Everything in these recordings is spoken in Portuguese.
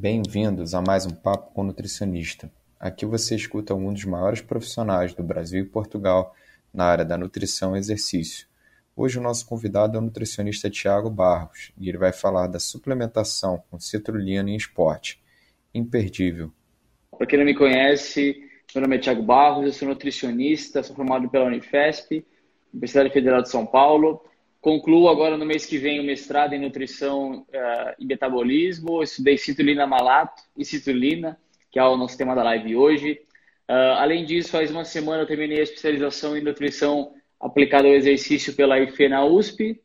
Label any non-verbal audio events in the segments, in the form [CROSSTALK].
Bem-vindos a mais um Papo com Nutricionista. Aqui você escuta um dos maiores profissionais do Brasil e Portugal na área da nutrição e exercício. Hoje o nosso convidado é o nutricionista Tiago Barros e ele vai falar da suplementação com citrulina em esporte. Imperdível. Para quem não me conhece, meu nome é Tiago Barros, eu sou nutricionista, sou formado pela Unifesp, Universidade Federal de São Paulo. Concluo agora no mês que vem o mestrado em nutrição uh, e metabolismo. Estudei citrulina malato e citrulina, que é o nosso tema da live hoje. Uh, além disso, faz uma semana eu terminei a especialização em nutrição aplicada ao exercício pela IFE na USP.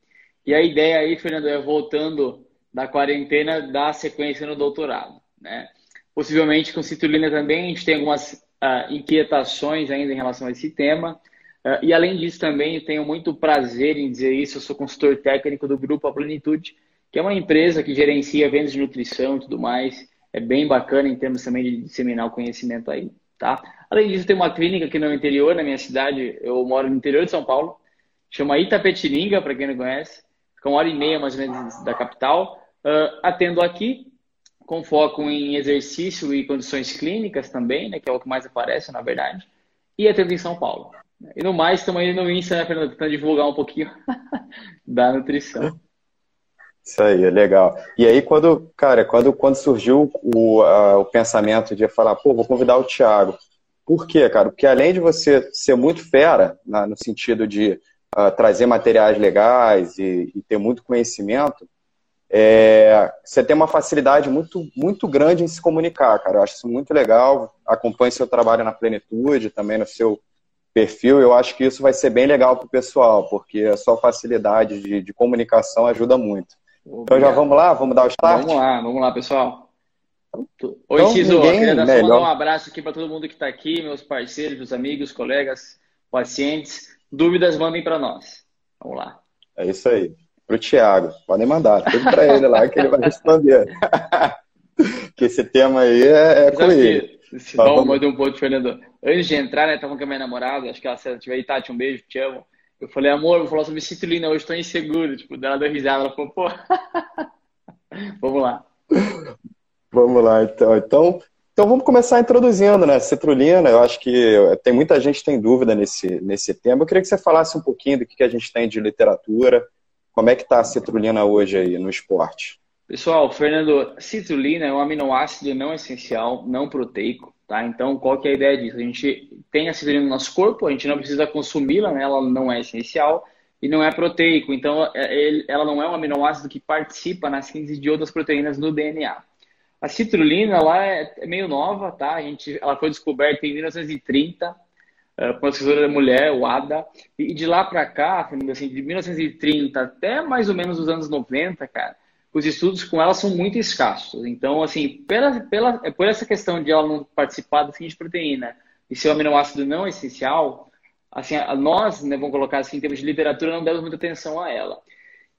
E a ideia aí, Fernando, é voltando da quarentena, dar sequência no doutorado. Né? Possivelmente com citrulina também, a gente tem algumas uh, inquietações ainda em relação a esse tema. Uh, e além disso, também tenho muito prazer em dizer isso. Eu sou consultor técnico do Grupo A Plenitude, que é uma empresa que gerencia vendas de nutrição e tudo mais. É bem bacana em termos também de disseminar o conhecimento aí, tá? Além disso, tem uma clínica aqui no interior, na minha cidade. Eu moro no interior de São Paulo. Chama Itapetininga, para quem não conhece. Fica uma hora e meia, mais ou menos, da capital. Uh, atendo aqui com foco em exercício e condições clínicas também, né, que é o que mais aparece, na verdade, e atendo em São Paulo. E no mais, estamos aí no Insta, né, Fernando, tentando divulgar um pouquinho [LAUGHS] da nutrição. Isso aí, é legal. E aí, quando, cara, quando, quando surgiu o, a, o pensamento de falar, pô, vou convidar o Thiago. Por quê, cara? Porque além de você ser muito fera, na, no sentido de uh, trazer materiais legais e, e ter muito conhecimento, é, você tem uma facilidade muito, muito grande em se comunicar, cara. Eu acho isso muito legal. Acompanhe seu trabalho na plenitude, também no seu perfil. Eu acho que isso vai ser bem legal para o pessoal, porque a sua facilidade de, de comunicação ajuda muito. Obrigado. Então já vamos lá, vamos dar o start? Vamos lá, vamos lá, pessoal. Oi, então, Ciso, queria dar mandar um abraço aqui para todo mundo que está aqui, meus parceiros, meus amigos, colegas, pacientes. Dúvidas, mandem para nós. Vamos lá. É isso aí pro Thiago. Podem mandar, tudo para ele lá que ele vai responder. [LAUGHS] que esse tema aí é, é com ele. Se dá uma de um ponto, Fernando. Antes de entrar, né, tava com a minha namorada, acho que ela, se ela tiver aí, Tati, um beijo, te amo. Eu falei, amor, vou falar sobre citrulina, hoje estou inseguro. Tipo, ela deu risada, ela falou, pô. [LAUGHS] vamos lá. Vamos lá, então. Então, então vamos começar introduzindo, né? Citrulina, eu acho que tem muita gente que tem dúvida nesse, nesse tema. Eu queria que você falasse um pouquinho do que a gente tem de literatura, como é que está a citrulina hoje aí no esporte? Pessoal, Fernando, citrulina é um aminoácido não essencial, não proteico, tá? Então, qual que é a ideia disso? A gente tem a citrulina no nosso corpo, a gente não precisa consumi-la, né? ela não é essencial e não é proteico. Então, é, ela não é um aminoácido que participa na síntese de outras proteínas no DNA. A citrulina, ela é meio nova, tá? A gente, ela foi descoberta em 1930 uh, professora mulher, o Ada, e de lá para cá, assim, de 1930 até mais ou menos os anos 90, cara, os estudos com ela são muito escassos. Então, assim, pela, pela, é por essa questão de ela não participar da seguinte proteína e ser um aminoácido não essencial, assim, nós, né, vamos colocar assim, em termos de literatura, não demos muita atenção a ela.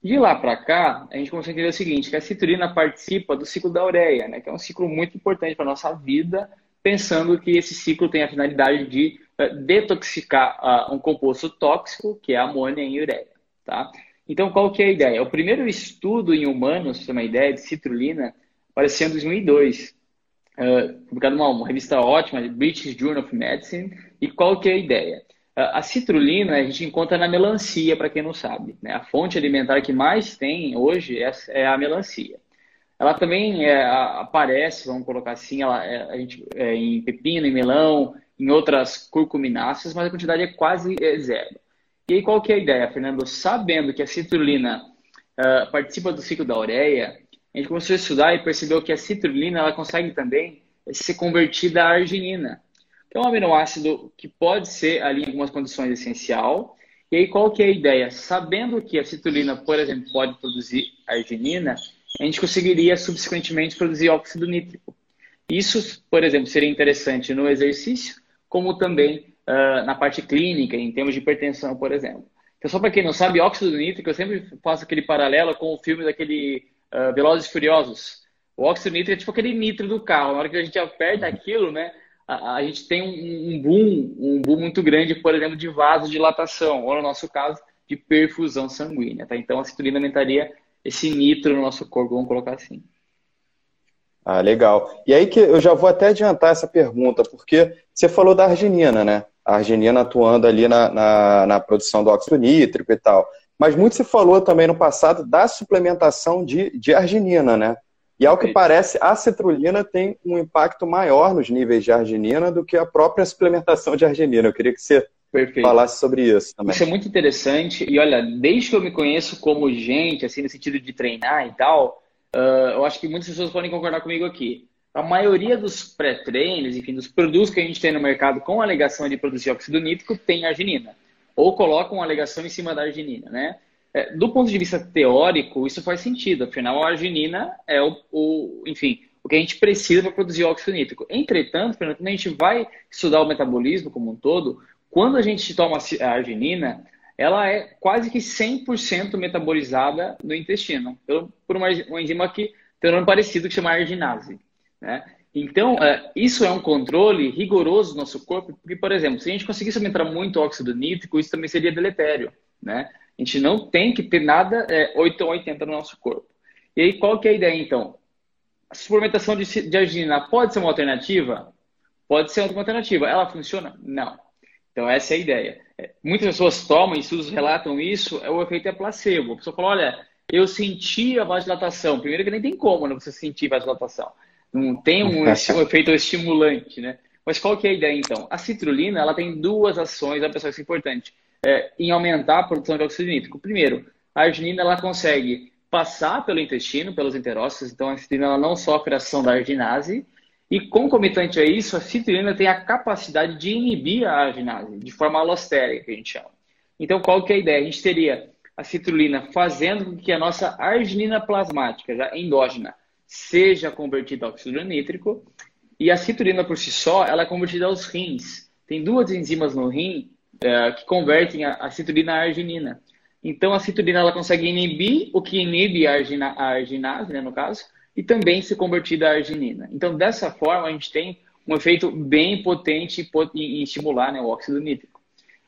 De lá para cá, a gente começou a entender o seguinte, que a citrulina participa do ciclo da ureia, né, que é um ciclo muito importante para a nossa vida, pensando que esse ciclo tem a finalidade de uh, detoxicar uh, um composto tóxico, que é a amônia em ureia. Tá? Então, qual que é a ideia? O primeiro estudo em humanos, uma ideia, de citrulina, apareceu em 2002, uh, publicado numa uma revista ótima, British Journal of Medicine. E qual que é a ideia? Uh, a citrulina a gente encontra na melancia, para quem não sabe. Né? A fonte alimentar que mais tem hoje é, é a melancia. Ela também é, aparece, vamos colocar assim, ela, é, a gente, é, em pepino, em melão, em outras curcumináceas, mas a quantidade é quase é, zero. E aí qual que é a ideia, Fernando? Sabendo que a citrulina uh, participa do ciclo da ureia, a gente começou a estudar e percebeu que a citrulina ela consegue também ser convertida à arginina, que é um aminoácido que pode ser ali em algumas condições essencial. E aí qual que é a ideia? Sabendo que a citrulina, por exemplo, pode produzir arginina, a gente conseguiria subsequentemente produzir óxido nítrico. Isso, por exemplo, seria interessante no exercício, como também uh, na parte clínica, em termos de hipertensão, por exemplo. Então, só para quem não sabe, óxido nítrico, eu sempre faço aquele paralelo com o filme daquele uh, Velozes e Furiosos. O óxido nítrico é tipo aquele nitro do carro. Na hora que a gente aperta aquilo, né, a, a gente tem um, um, boom, um boom muito grande, por exemplo, de vasodilatação, ou no nosso caso, de perfusão sanguínea. Tá? Então, a citrulina aumentaria esse nitro no nosso corpo, vamos colocar assim. Ah, legal. E aí que eu já vou até adiantar essa pergunta, porque você falou da arginina, né? A arginina atuando ali na, na, na produção do óxido nítrico e tal. Mas muito se falou também no passado da suplementação de, de arginina, né? E ao que parece, a citrulina tem um impacto maior nos níveis de arginina do que a própria suplementação de arginina. Eu queria que você Perfeito. falasse sobre isso também. Isso é muito interessante. E olha, desde que eu me conheço como gente, assim, no sentido de treinar e tal, Uh, eu acho que muitas pessoas podem concordar comigo aqui. A maioria dos pré-treinos, enfim, dos produtos que a gente tem no mercado com alegação de produzir óxido nítrico tem arginina. Ou colocam alegação em cima da arginina, né? É, do ponto de vista teórico, isso faz sentido. Afinal, a arginina é o, o enfim, o que a gente precisa para produzir óxido nítrico. Entretanto, quando a gente vai estudar o metabolismo como um todo, quando a gente toma a arginina, ela é quase que 100% metabolizada no intestino, por uma, uma enzima que tem um nome parecido que chama arginase. Né? Então, é, isso é um controle rigoroso do nosso corpo, porque, por exemplo, se a gente conseguisse aumentar muito óxido nítrico, isso também seria deletério. Né? A gente não tem que ter nada é, 8 ou 80 no nosso corpo. E aí, qual que é a ideia, então? A suplementação de, de arginina pode ser uma alternativa? Pode ser uma alternativa. Ela funciona? Não. Então, essa é a ideia. É, muitas pessoas tomam, estudos relatam isso, é o efeito é placebo. A pessoa fala, olha, eu senti a vasodilatação. Primeiro que nem tem como né, você sentir vasodilatação. Não tem um, [LAUGHS] um efeito estimulante, né? Mas qual que é a ideia, então? A citrulina, ela tem duas ações, a pessoa, isso é importante, é, em aumentar a produção de óxido nítrico. Primeiro, a arginina, ela consegue passar pelo intestino, pelos enterócitos, então a citrulina ela não sofre a ação da arginase, e concomitante a isso, a citrulina tem a capacidade de inibir a arginase, de forma alostérica, que a gente chama. Então, qual que é a ideia? A gente teria a citrulina fazendo com que a nossa arginina plasmática, já endógena, seja convertida a óxido nítrico, e a citrulina por si só, ela é convertida aos rins. Tem duas enzimas no rim é, que convertem a, a citrulina à arginina. Então, a citrulina ela consegue inibir o que inibe a, argina, a arginase, né, no caso, e também se convertir a arginina. Então, dessa forma, a gente tem um efeito bem potente em estimular né, o óxido nítrico.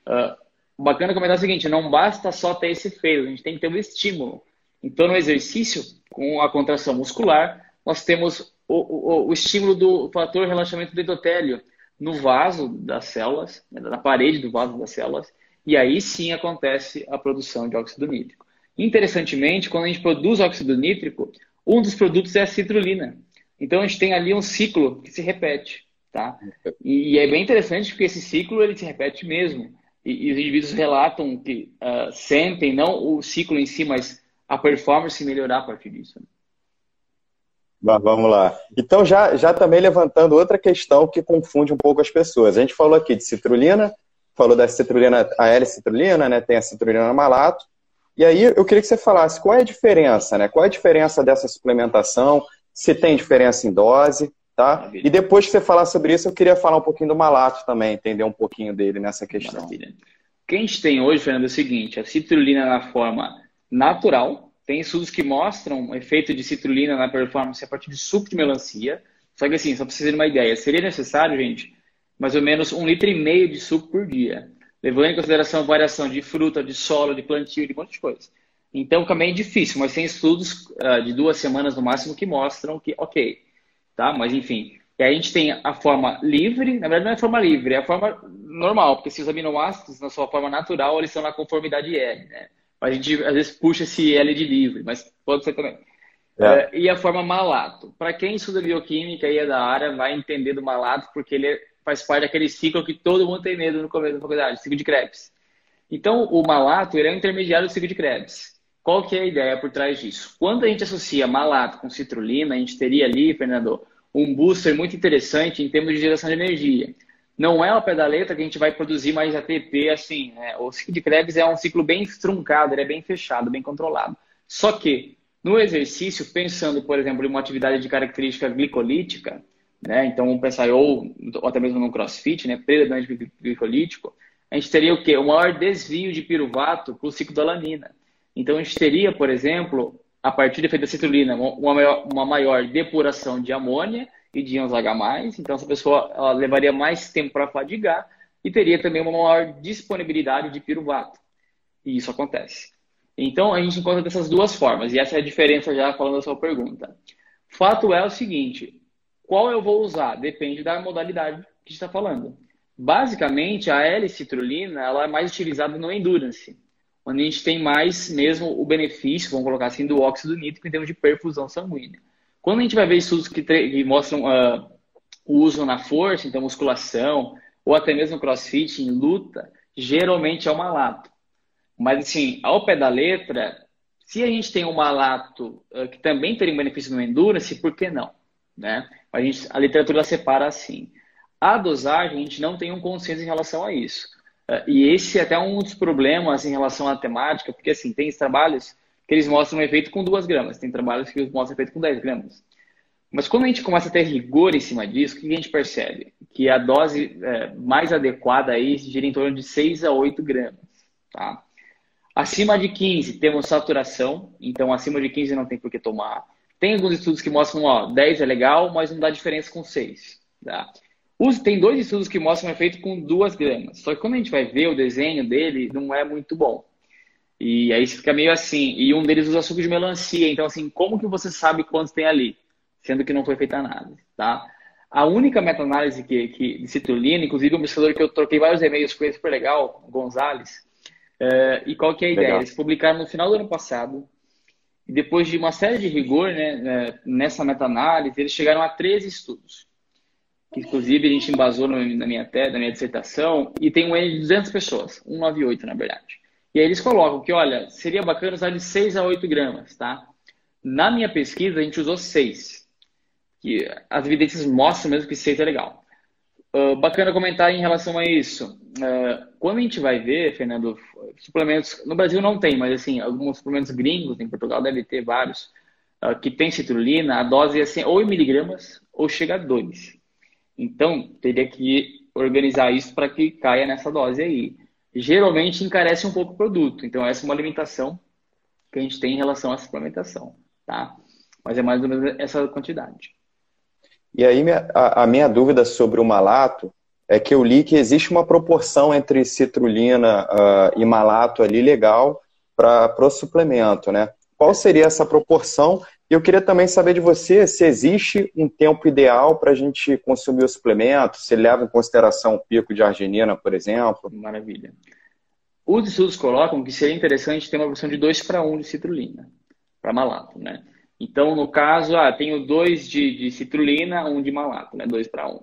Uh, bacana comentar o seguinte, não basta só ter esse efeito, a gente tem que ter um estímulo. Então, no exercício, com a contração muscular, nós temos o, o, o estímulo do fator relaxamento do endotélio no vaso das células, né, na parede do vaso das células, e aí sim acontece a produção de óxido nítrico. Interessantemente, quando a gente produz óxido nítrico, um dos produtos é a citrulina. Então a gente tem ali um ciclo que se repete, tá? E, é bem interessante porque esse ciclo ele se repete mesmo. E, e os indivíduos relatam que uh, sentem não o ciclo em si, mas a performance melhorar a partir disso. Né? Vamos lá. Então, já, já também levantando outra questão que confunde um pouco as pessoas. A gente falou aqui de citrulina, falou da citrulina, a L-citrulina, né? Tem a citrulina malato. E aí eu queria que você falasse qual é a diferença, né? Qual é a diferença dessa suplementação, se tem diferença em dose, tá? E depois que você falar sobre isso, eu queria falar um pouquinho do malato também, entender um pouquinho dele nessa questão. Maravilha. O que a gente tem hoje, Fernando, é o seguinte, a citrulina na forma natural, tem estudos que mostram o efeito de citrulina na performance a partir de suco de melancia, só que assim, só para vocês terem uma ideia, seria necessário, gente, mais ou menos um litro e meio de suco por dia levando em consideração a variação de fruta, de solo, de plantio, de um monte de coisa. Então, também é difícil, mas tem estudos uh, de duas semanas no máximo que mostram que, ok, tá? Mas, enfim, e aí a gente tem a forma livre, na verdade não é a forma livre, é a forma normal, porque se os aminoácidos na sua forma natural, eles são na conformidade L, né? A gente às vezes puxa esse L de livre, mas pode ser também. É. Uh, e a forma malato. Para quem estuda bioquímica e é da área, vai entender do malato, porque ele é faz parte daquele ciclo que todo mundo tem medo no começo da faculdade, ciclo de Krebs. Então, o malato ele é o intermediário do ciclo de Krebs. Qual que é a ideia por trás disso? Quando a gente associa malato com citrulina, a gente teria ali, Fernando, um booster muito interessante em termos de geração de energia. Não é da letra que a gente vai produzir mais ATP assim. Né? O ciclo de Krebs é um ciclo bem truncado, ele é bem fechado, bem controlado. Só que, no exercício, pensando, por exemplo, em uma atividade de característica glicolítica, né? Então, vamos pensar, ou, ou até mesmo no crossfit, né? predominante glicolítico, a gente teria o quê? O maior desvio de piruvato para o ciclo da alanina. Então, a gente teria, por exemplo, a partir do efeito da citrulina, uma maior, uma maior depuração de amônia e íons H+, então essa pessoa levaria mais tempo para fadigar e teria também uma maior disponibilidade de piruvato. E isso acontece. Então, a gente encontra dessas duas formas, e essa é a diferença já falando da sua pergunta. Fato é o seguinte: qual eu vou usar? Depende da modalidade que está falando. Basicamente, a L-citrulina ela é mais utilizada no endurance, onde a gente tem mais mesmo o benefício, vamos colocar assim, do óxido nítrico em termos de perfusão sanguínea. Quando a gente vai ver estudos que, que mostram uh, o uso na força, então musculação, ou até mesmo crossfit, em luta, geralmente é o malato. Mas, assim, ao pé da letra, se a gente tem um malato uh, que também teria benefício no endurance, por que não? Né? A, gente, a literatura separa assim. A dosagem, a gente não tem um consenso em relação a isso. Uh, e esse é até um dos problemas em relação à temática, porque assim, tem trabalhos que eles mostram um efeito com 2 gramas, tem trabalhos que mostram efeito com 10 gramas. Mas quando a gente começa a ter rigor em cima disso, o que a gente percebe? Que a dose é, mais adequada aí gira em torno de 6 a 8 gramas. Tá? Acima de 15 temos saturação, então acima de 15 não tem por que tomar. Tem alguns estudos que mostram, ó, 10 é legal, mas não dá diferença com 6. Tá? Tem dois estudos que mostram efeito com duas gramas. Só que quando a gente vai ver o desenho dele, não é muito bom. E aí fica meio assim. E um deles usa suco de melancia. Então, assim, como que você sabe quantos tem ali? Sendo que não foi feita análise, tá? A única meta-análise que, que, de citrulina, inclusive um pesquisador que eu troquei vários e-mails com ele, super legal, Gonzalez. É, e qual que é a ideia? Legal. Eles publicaram no final do ano passado. E depois de uma série de rigor né, é, nessa meta-análise, eles chegaram a 13 estudos que inclusive a gente embasou na minha, na minha dissertação, e tem um N de 200 pessoas, 198 na verdade. E aí eles colocam que, olha, seria bacana usar de 6 a 8 gramas, tá? Na minha pesquisa, a gente usou 6. Que as evidências mostram mesmo que 6 é legal. Uh, bacana comentar em relação a isso. Uh, quando a gente vai ver, Fernando, suplementos, no Brasil não tem, mas assim, alguns suplementos gringos, em Portugal deve ter vários, uh, que tem citrulina, a dose é assim, ou em miligramas, ou chega a 2. Então, teria que organizar isso para que caia nessa dose aí. Geralmente encarece um pouco o produto. Então, essa é uma limitação que a gente tem em relação à suplementação, tá? Mas é mais ou menos essa quantidade. E aí, a, minha dúvida sobre o malato é que eu li que existe uma proporção entre citrulina uh, e malato ali legal para o suplemento, né? Qual seria essa proporção eu queria também saber de você se existe um tempo ideal para a gente consumir o suplemento, se leva em consideração o pico de arginina, por exemplo. Maravilha. Os estudos colocam que seria interessante ter uma versão de 2 para 1 de citrulina, para malato, né? Então, no caso, ah, tenho 2 de, de citrulina, 1 um de malato, né? 2 para 1. Um.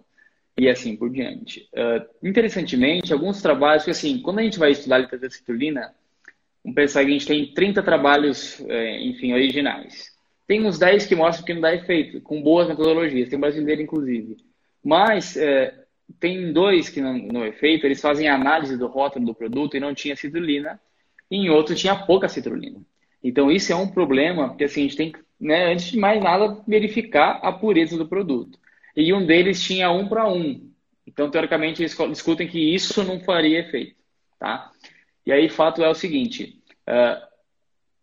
E assim por diante. Uh, interessantemente, alguns trabalhos que, assim, quando a gente vai estudar a literatura de citrulina, vamos pensar que a gente tem 30 trabalhos, eh, enfim, originais. Tem uns 10 que mostram que não dá efeito, com boas metodologias, tem brasileiro inclusive. Mas é, tem dois que não, não é feito, eles fazem análise do rótulo do produto e não tinha citrulina, e em outro tinha pouca citrulina. Então isso é um problema, porque assim, a gente tem que, né, antes de mais nada, verificar a pureza do produto. E um deles tinha um para um. Então, teoricamente, eles discutem que isso não faria efeito. Tá? E aí, fato é o seguinte: uh,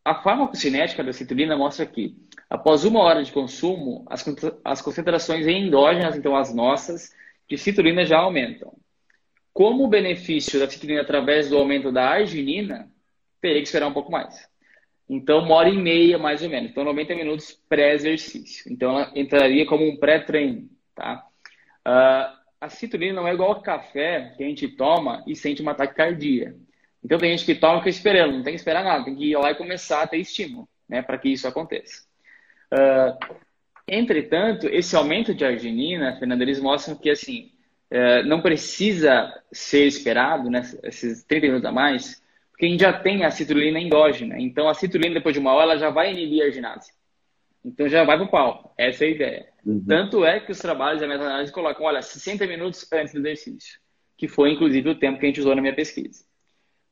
a farmacocinética da citrulina mostra que Após uma hora de consumo, as, as concentrações endógenas, então as nossas, de citrulina já aumentam. Como o benefício da citrulina através do aumento da arginina, teria que esperar um pouco mais. Então, uma hora e meia, mais ou menos. Então, 90 minutos pré-exercício. Então, ela entraria como um pré-treino, tá? Uh, a citrulina não é igual ao café que a gente toma e sente uma taquicardia. Então, tem gente que toma e fica esperando. Não tem que esperar nada. Tem que ir lá e começar a ter estímulo, né? Para que isso aconteça. Uh, entretanto, esse aumento de arginina, Fernando, eles mostram que assim uh, não precisa ser esperado, né, esses 30 minutos a mais, porque a gente já tem a citrulina endógena. Então, a citrulina, depois de uma hora, ela já vai inibir a arginase. Então, já vai para o pau. Essa é a ideia. Uhum. Tanto é que os trabalhos da meta-análise colocam, olha, 60 minutos antes do exercício, que foi, inclusive, o tempo que a gente usou na minha pesquisa.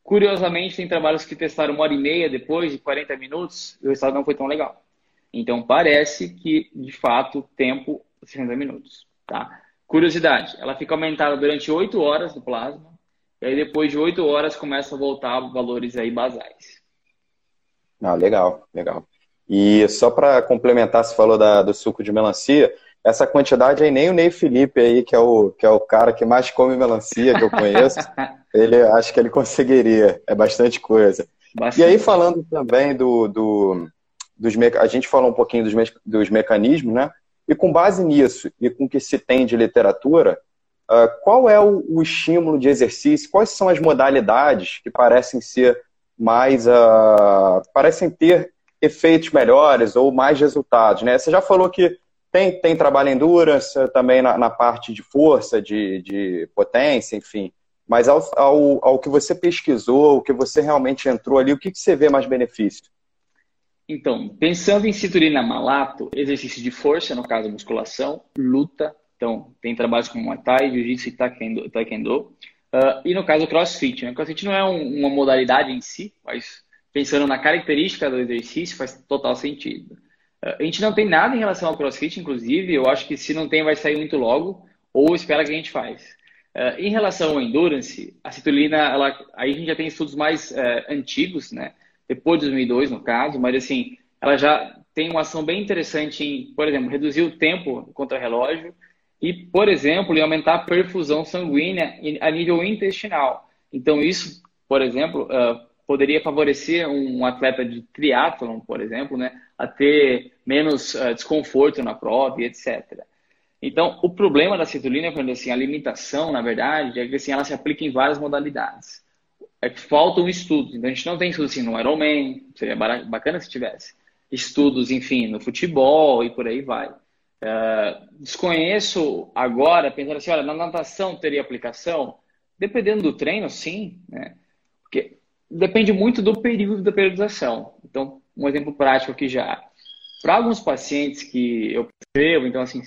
Curiosamente, tem trabalhos que testaram uma hora e meia depois de 40 minutos e o resultado não foi tão legal. Então, parece que, de fato, tempo 60 minutos. Tá? Curiosidade, ela fica aumentada durante 8 horas no plasma, e aí depois de 8 horas começa a voltar valores aí basais. Ah, legal, legal. E só para complementar, você falou da, do suco de melancia, essa quantidade aí nem o Ney Felipe aí, que é o, que é o cara que mais come melancia que eu conheço, [LAUGHS] ele acho que ele conseguiria, é bastante coisa. Bastante. E aí falando também do, do dos a gente falou um pouquinho dos, me... dos mecanismos, né? E com base nisso e com o que se tem de literatura, uh, qual é o, o, estímulo de exercício? Quais são as modalidades que parecem ser mais, uh, parecem ter efeitos melhores ou mais resultados, né? Você já falou que tem, tem trabalho em endurance, também na, na parte de força, de, de potência, enfim. Mas ao, ao, ao, que você pesquisou, o que você realmente entrou ali, o que, que você vê mais benefício? Então, pensando em cinturina malato, exercício de força, no caso musculação, luta, então tem trabalhos como Muay Thai, Jiu-Jitsu e Taekwondo. taekwondo. Uh, e no caso CrossFit, né? CrossFit não é um, uma modalidade em si, mas pensando na característica do exercício faz total sentido. Uh, a gente não tem nada em relação ao CrossFit, inclusive, eu acho que se não tem vai sair muito logo, ou espera que a gente faz. Uh, em relação ao endurance, a citolina, ela, aí a gente já tem estudos mais antigos, né? Depois de 2002, no caso, mas assim, ela já tem uma ação bem interessante em, por exemplo, reduzir o tempo contra relógio e, por exemplo, em aumentar a perfusão sanguínea a nível intestinal. Então, isso, por exemplo, uh, poderia favorecer um atleta de triatlon, por exemplo, né, a ter menos uh, desconforto na prova e etc. Então, o problema da citolina, quando assim, a limitação, na verdade, é que assim, ela se aplica em várias modalidades é que faltam estudos. Então a gente não tem estudos assim no Ironman, seria bacana se tivesse. Estudos, enfim, no futebol e por aí vai. Uh, desconheço agora, pensando assim, olha, na natação teria aplicação? Dependendo do treino, sim, né? Porque depende muito do período da periodização. Então, um exemplo prático aqui já. Para alguns pacientes que eu percebo, então assim,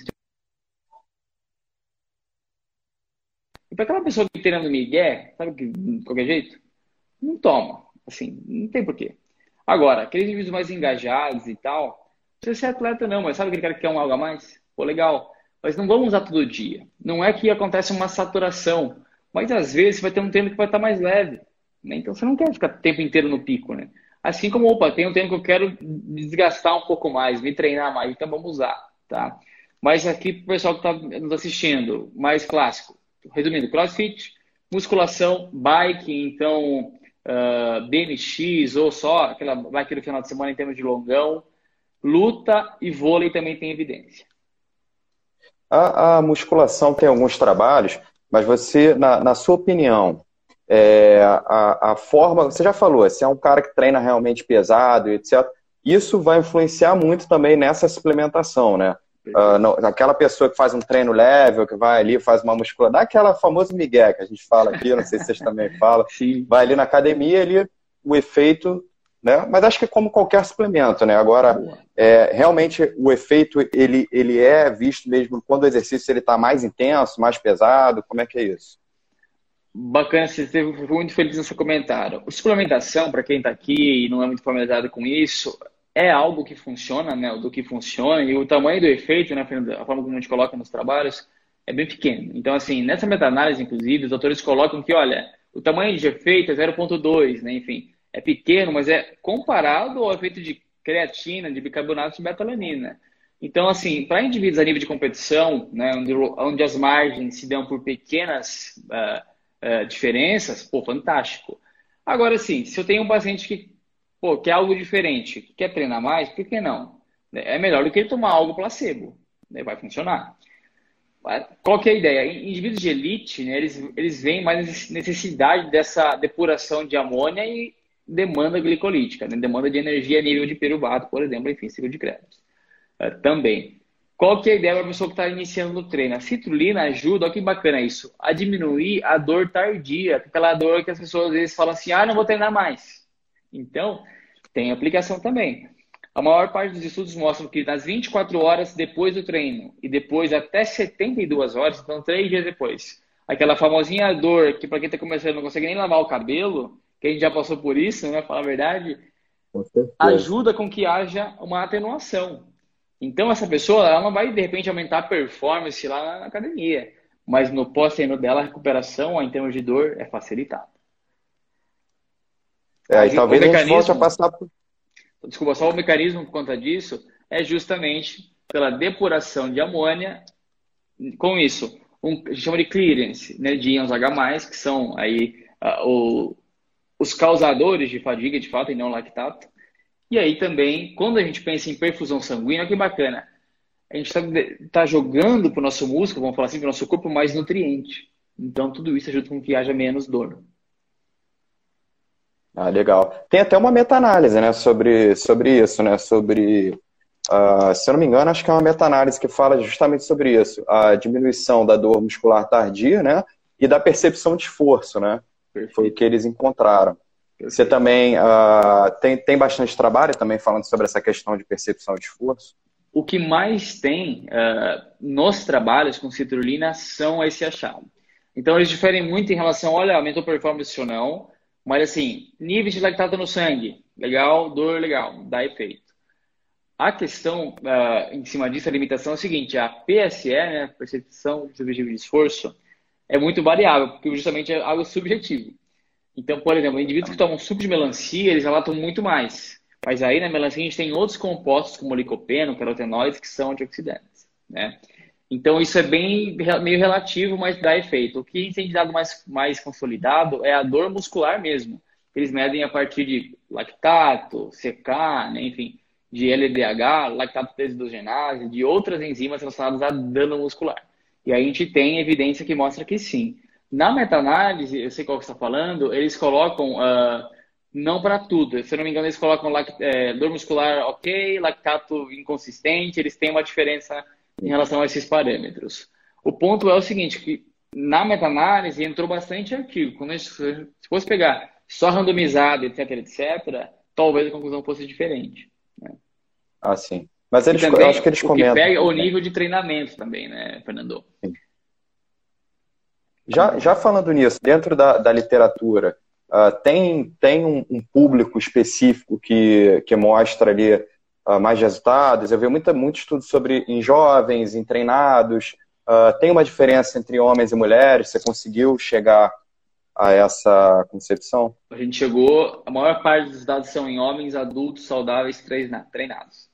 e para aquela pessoa que treina no Miguel, sabe que de qualquer jeito, não toma. Assim, não tem porquê. Agora, aqueles indivíduos mais engajados e tal, não precisa ser atleta não, mas sabe aquele cara que quer um algo a mais? Pô, legal. Mas não vamos usar todo dia. Não é que acontece uma saturação, mas às vezes vai ter um treino que vai estar mais leve. Né? Então você não quer ficar o tempo inteiro no pico, né? Assim como, opa, tem um treino que eu quero desgastar um pouco mais, me treinar mais, então vamos usar, tá? Mas aqui, pro pessoal que está nos assistindo, mais clássico. Resumindo, crossfit, musculação, bike, então ah, BMX ou só aquela bike do final de semana em termos de longão. Luta e vôlei também tem evidência. A, a musculação tem alguns trabalhos, mas você, na, na sua opinião, é, a, a forma, você já falou, se é um cara que treina realmente pesado, etc., isso vai influenciar muito também nessa suplementação, né? Uh, não, aquela pessoa que faz um treino leve, que vai ali, faz uma musculação, dá aquela famosa migué que a gente fala aqui, não sei se vocês também [LAUGHS] falam, Sim. vai ali na academia, ali, o efeito, né? Mas acho que é como qualquer suplemento, né? Agora, é, realmente o efeito, ele, ele é visto mesmo quando o exercício ele está mais intenso, mais pesado, como é que é isso? Bacana, você esteve muito feliz no seu comentário. Suplementação, para quem está aqui e não é muito familiarizado com isso, é algo que funciona, né, do que funciona, e o tamanho do efeito, né, a forma como a gente coloca nos trabalhos, é bem pequeno. Então, assim, nessa meta-análise, inclusive, os autores colocam que, olha, o tamanho de efeito é 0,2, né, enfim, é pequeno, mas é comparado ao efeito de creatina, de bicarbonato de betalanina. Então, assim, para indivíduos a nível de competição, né, onde, onde as margens se dão por pequenas uh, uh, diferenças, pô, fantástico. Agora, sim, se eu tenho um paciente que pô, quer algo diferente, quer treinar mais, por que não? É melhor do que tomar algo placebo, né? vai funcionar. Qual que é a ideia? Indivíduos de elite, né, eles, eles veem mais necessidade dessa depuração de amônia e demanda glicolítica, né? demanda de energia a nível de piruvato, por exemplo, enfim, ciclo de créditos. Uh, também. Qual que é a ideia para a pessoa que está iniciando no treino? A citrulina ajuda, olha que bacana isso, a diminuir a dor tardia, aquela dor que as pessoas às vezes falam assim, ah, não vou treinar mais. Então, tem aplicação também. A maior parte dos estudos mostram que nas 24 horas depois do treino e depois até 72 horas, então três dias depois, aquela famosinha dor que para quem está começando não consegue nem lavar o cabelo, que a gente já passou por isso, né? Falar a verdade, ajuda com que haja uma atenuação. Então essa pessoa ela não vai de repente aumentar a performance lá na academia, mas no pós-treino dela a recuperação em termos de dor é facilitada. É, e talvez a gente volte a passar por... Desculpa, só o mecanismo por conta disso é justamente pela depuração de amônia. Com isso, um, a gente chama de clearance né, de íons H+, que são aí uh, o, os causadores de fadiga, de fato, e não lactato. E aí também, quando a gente pensa em perfusão sanguínea, que bacana, a gente está tá jogando para o nosso músculo, vamos falar assim, para o nosso corpo mais nutriente. Então, tudo isso ajuda com que haja menos dor. Ah, legal. Tem até uma meta-análise, né, sobre, sobre isso, né, sobre, uh, se eu não me engano, acho que é uma meta-análise que fala justamente sobre isso, a diminuição da dor muscular tardia, né, e da percepção de esforço, né, Perfeito. foi o que eles encontraram. Perfeito. Você também uh, tem, tem bastante trabalho também falando sobre essa questão de percepção de esforço? O que mais tem uh, nos trabalhos com citrulina são esse achado. Então, eles diferem muito em relação, olha, aumentou performance ou não, mas assim, níveis de lactato no sangue, legal, dor, legal, dá efeito. A questão uh, em cima disso, a limitação é o seguinte, a PSE, né, percepção de objetivo de esforço, é muito variável, porque justamente é algo subjetivo. Então, por exemplo, indivíduos que tomam suco de melancia, eles relatam muito mais. Mas aí na melancia a gente tem outros compostos, como licopeno, carotenoides, que são antioxidantes, né? Então, isso é bem meio relativo, mas dá efeito. O que tem dado mais, mais consolidado é a dor muscular mesmo. Eles medem a partir de lactato, CK, né, enfim, de LDH, lactato desidrogenase, de outras enzimas relacionadas a dano muscular. E aí a gente tem evidência que mostra que sim. Na meta-análise, eu sei qual que está falando, eles colocam, uh, não para tudo, se eu não me engano, eles colocam é, dor muscular ok, lactato inconsistente, eles têm uma diferença em relação a esses parâmetros. O ponto é o seguinte, que na meta-análise entrou bastante artigo. Quando a gente, se fosse pegar só randomizado, etc, etc, talvez a conclusão fosse diferente. Né? Ah, sim. Mas eles, também, eu acho que eles o comentam. Que pega o nível de treinamento também, né, Fernando? Sim. Já, já falando nisso, dentro da, da literatura, uh, tem, tem um, um, público específico que, que mostra ali uh, mais resultados. Eu vi muita, muito estudo sobre em jovens, em treinados. Uh, tem uma diferença entre homens e mulheres? Você conseguiu chegar a essa concepção? A gente chegou, a maior parte dos dados são em homens adultos saudáveis treinados,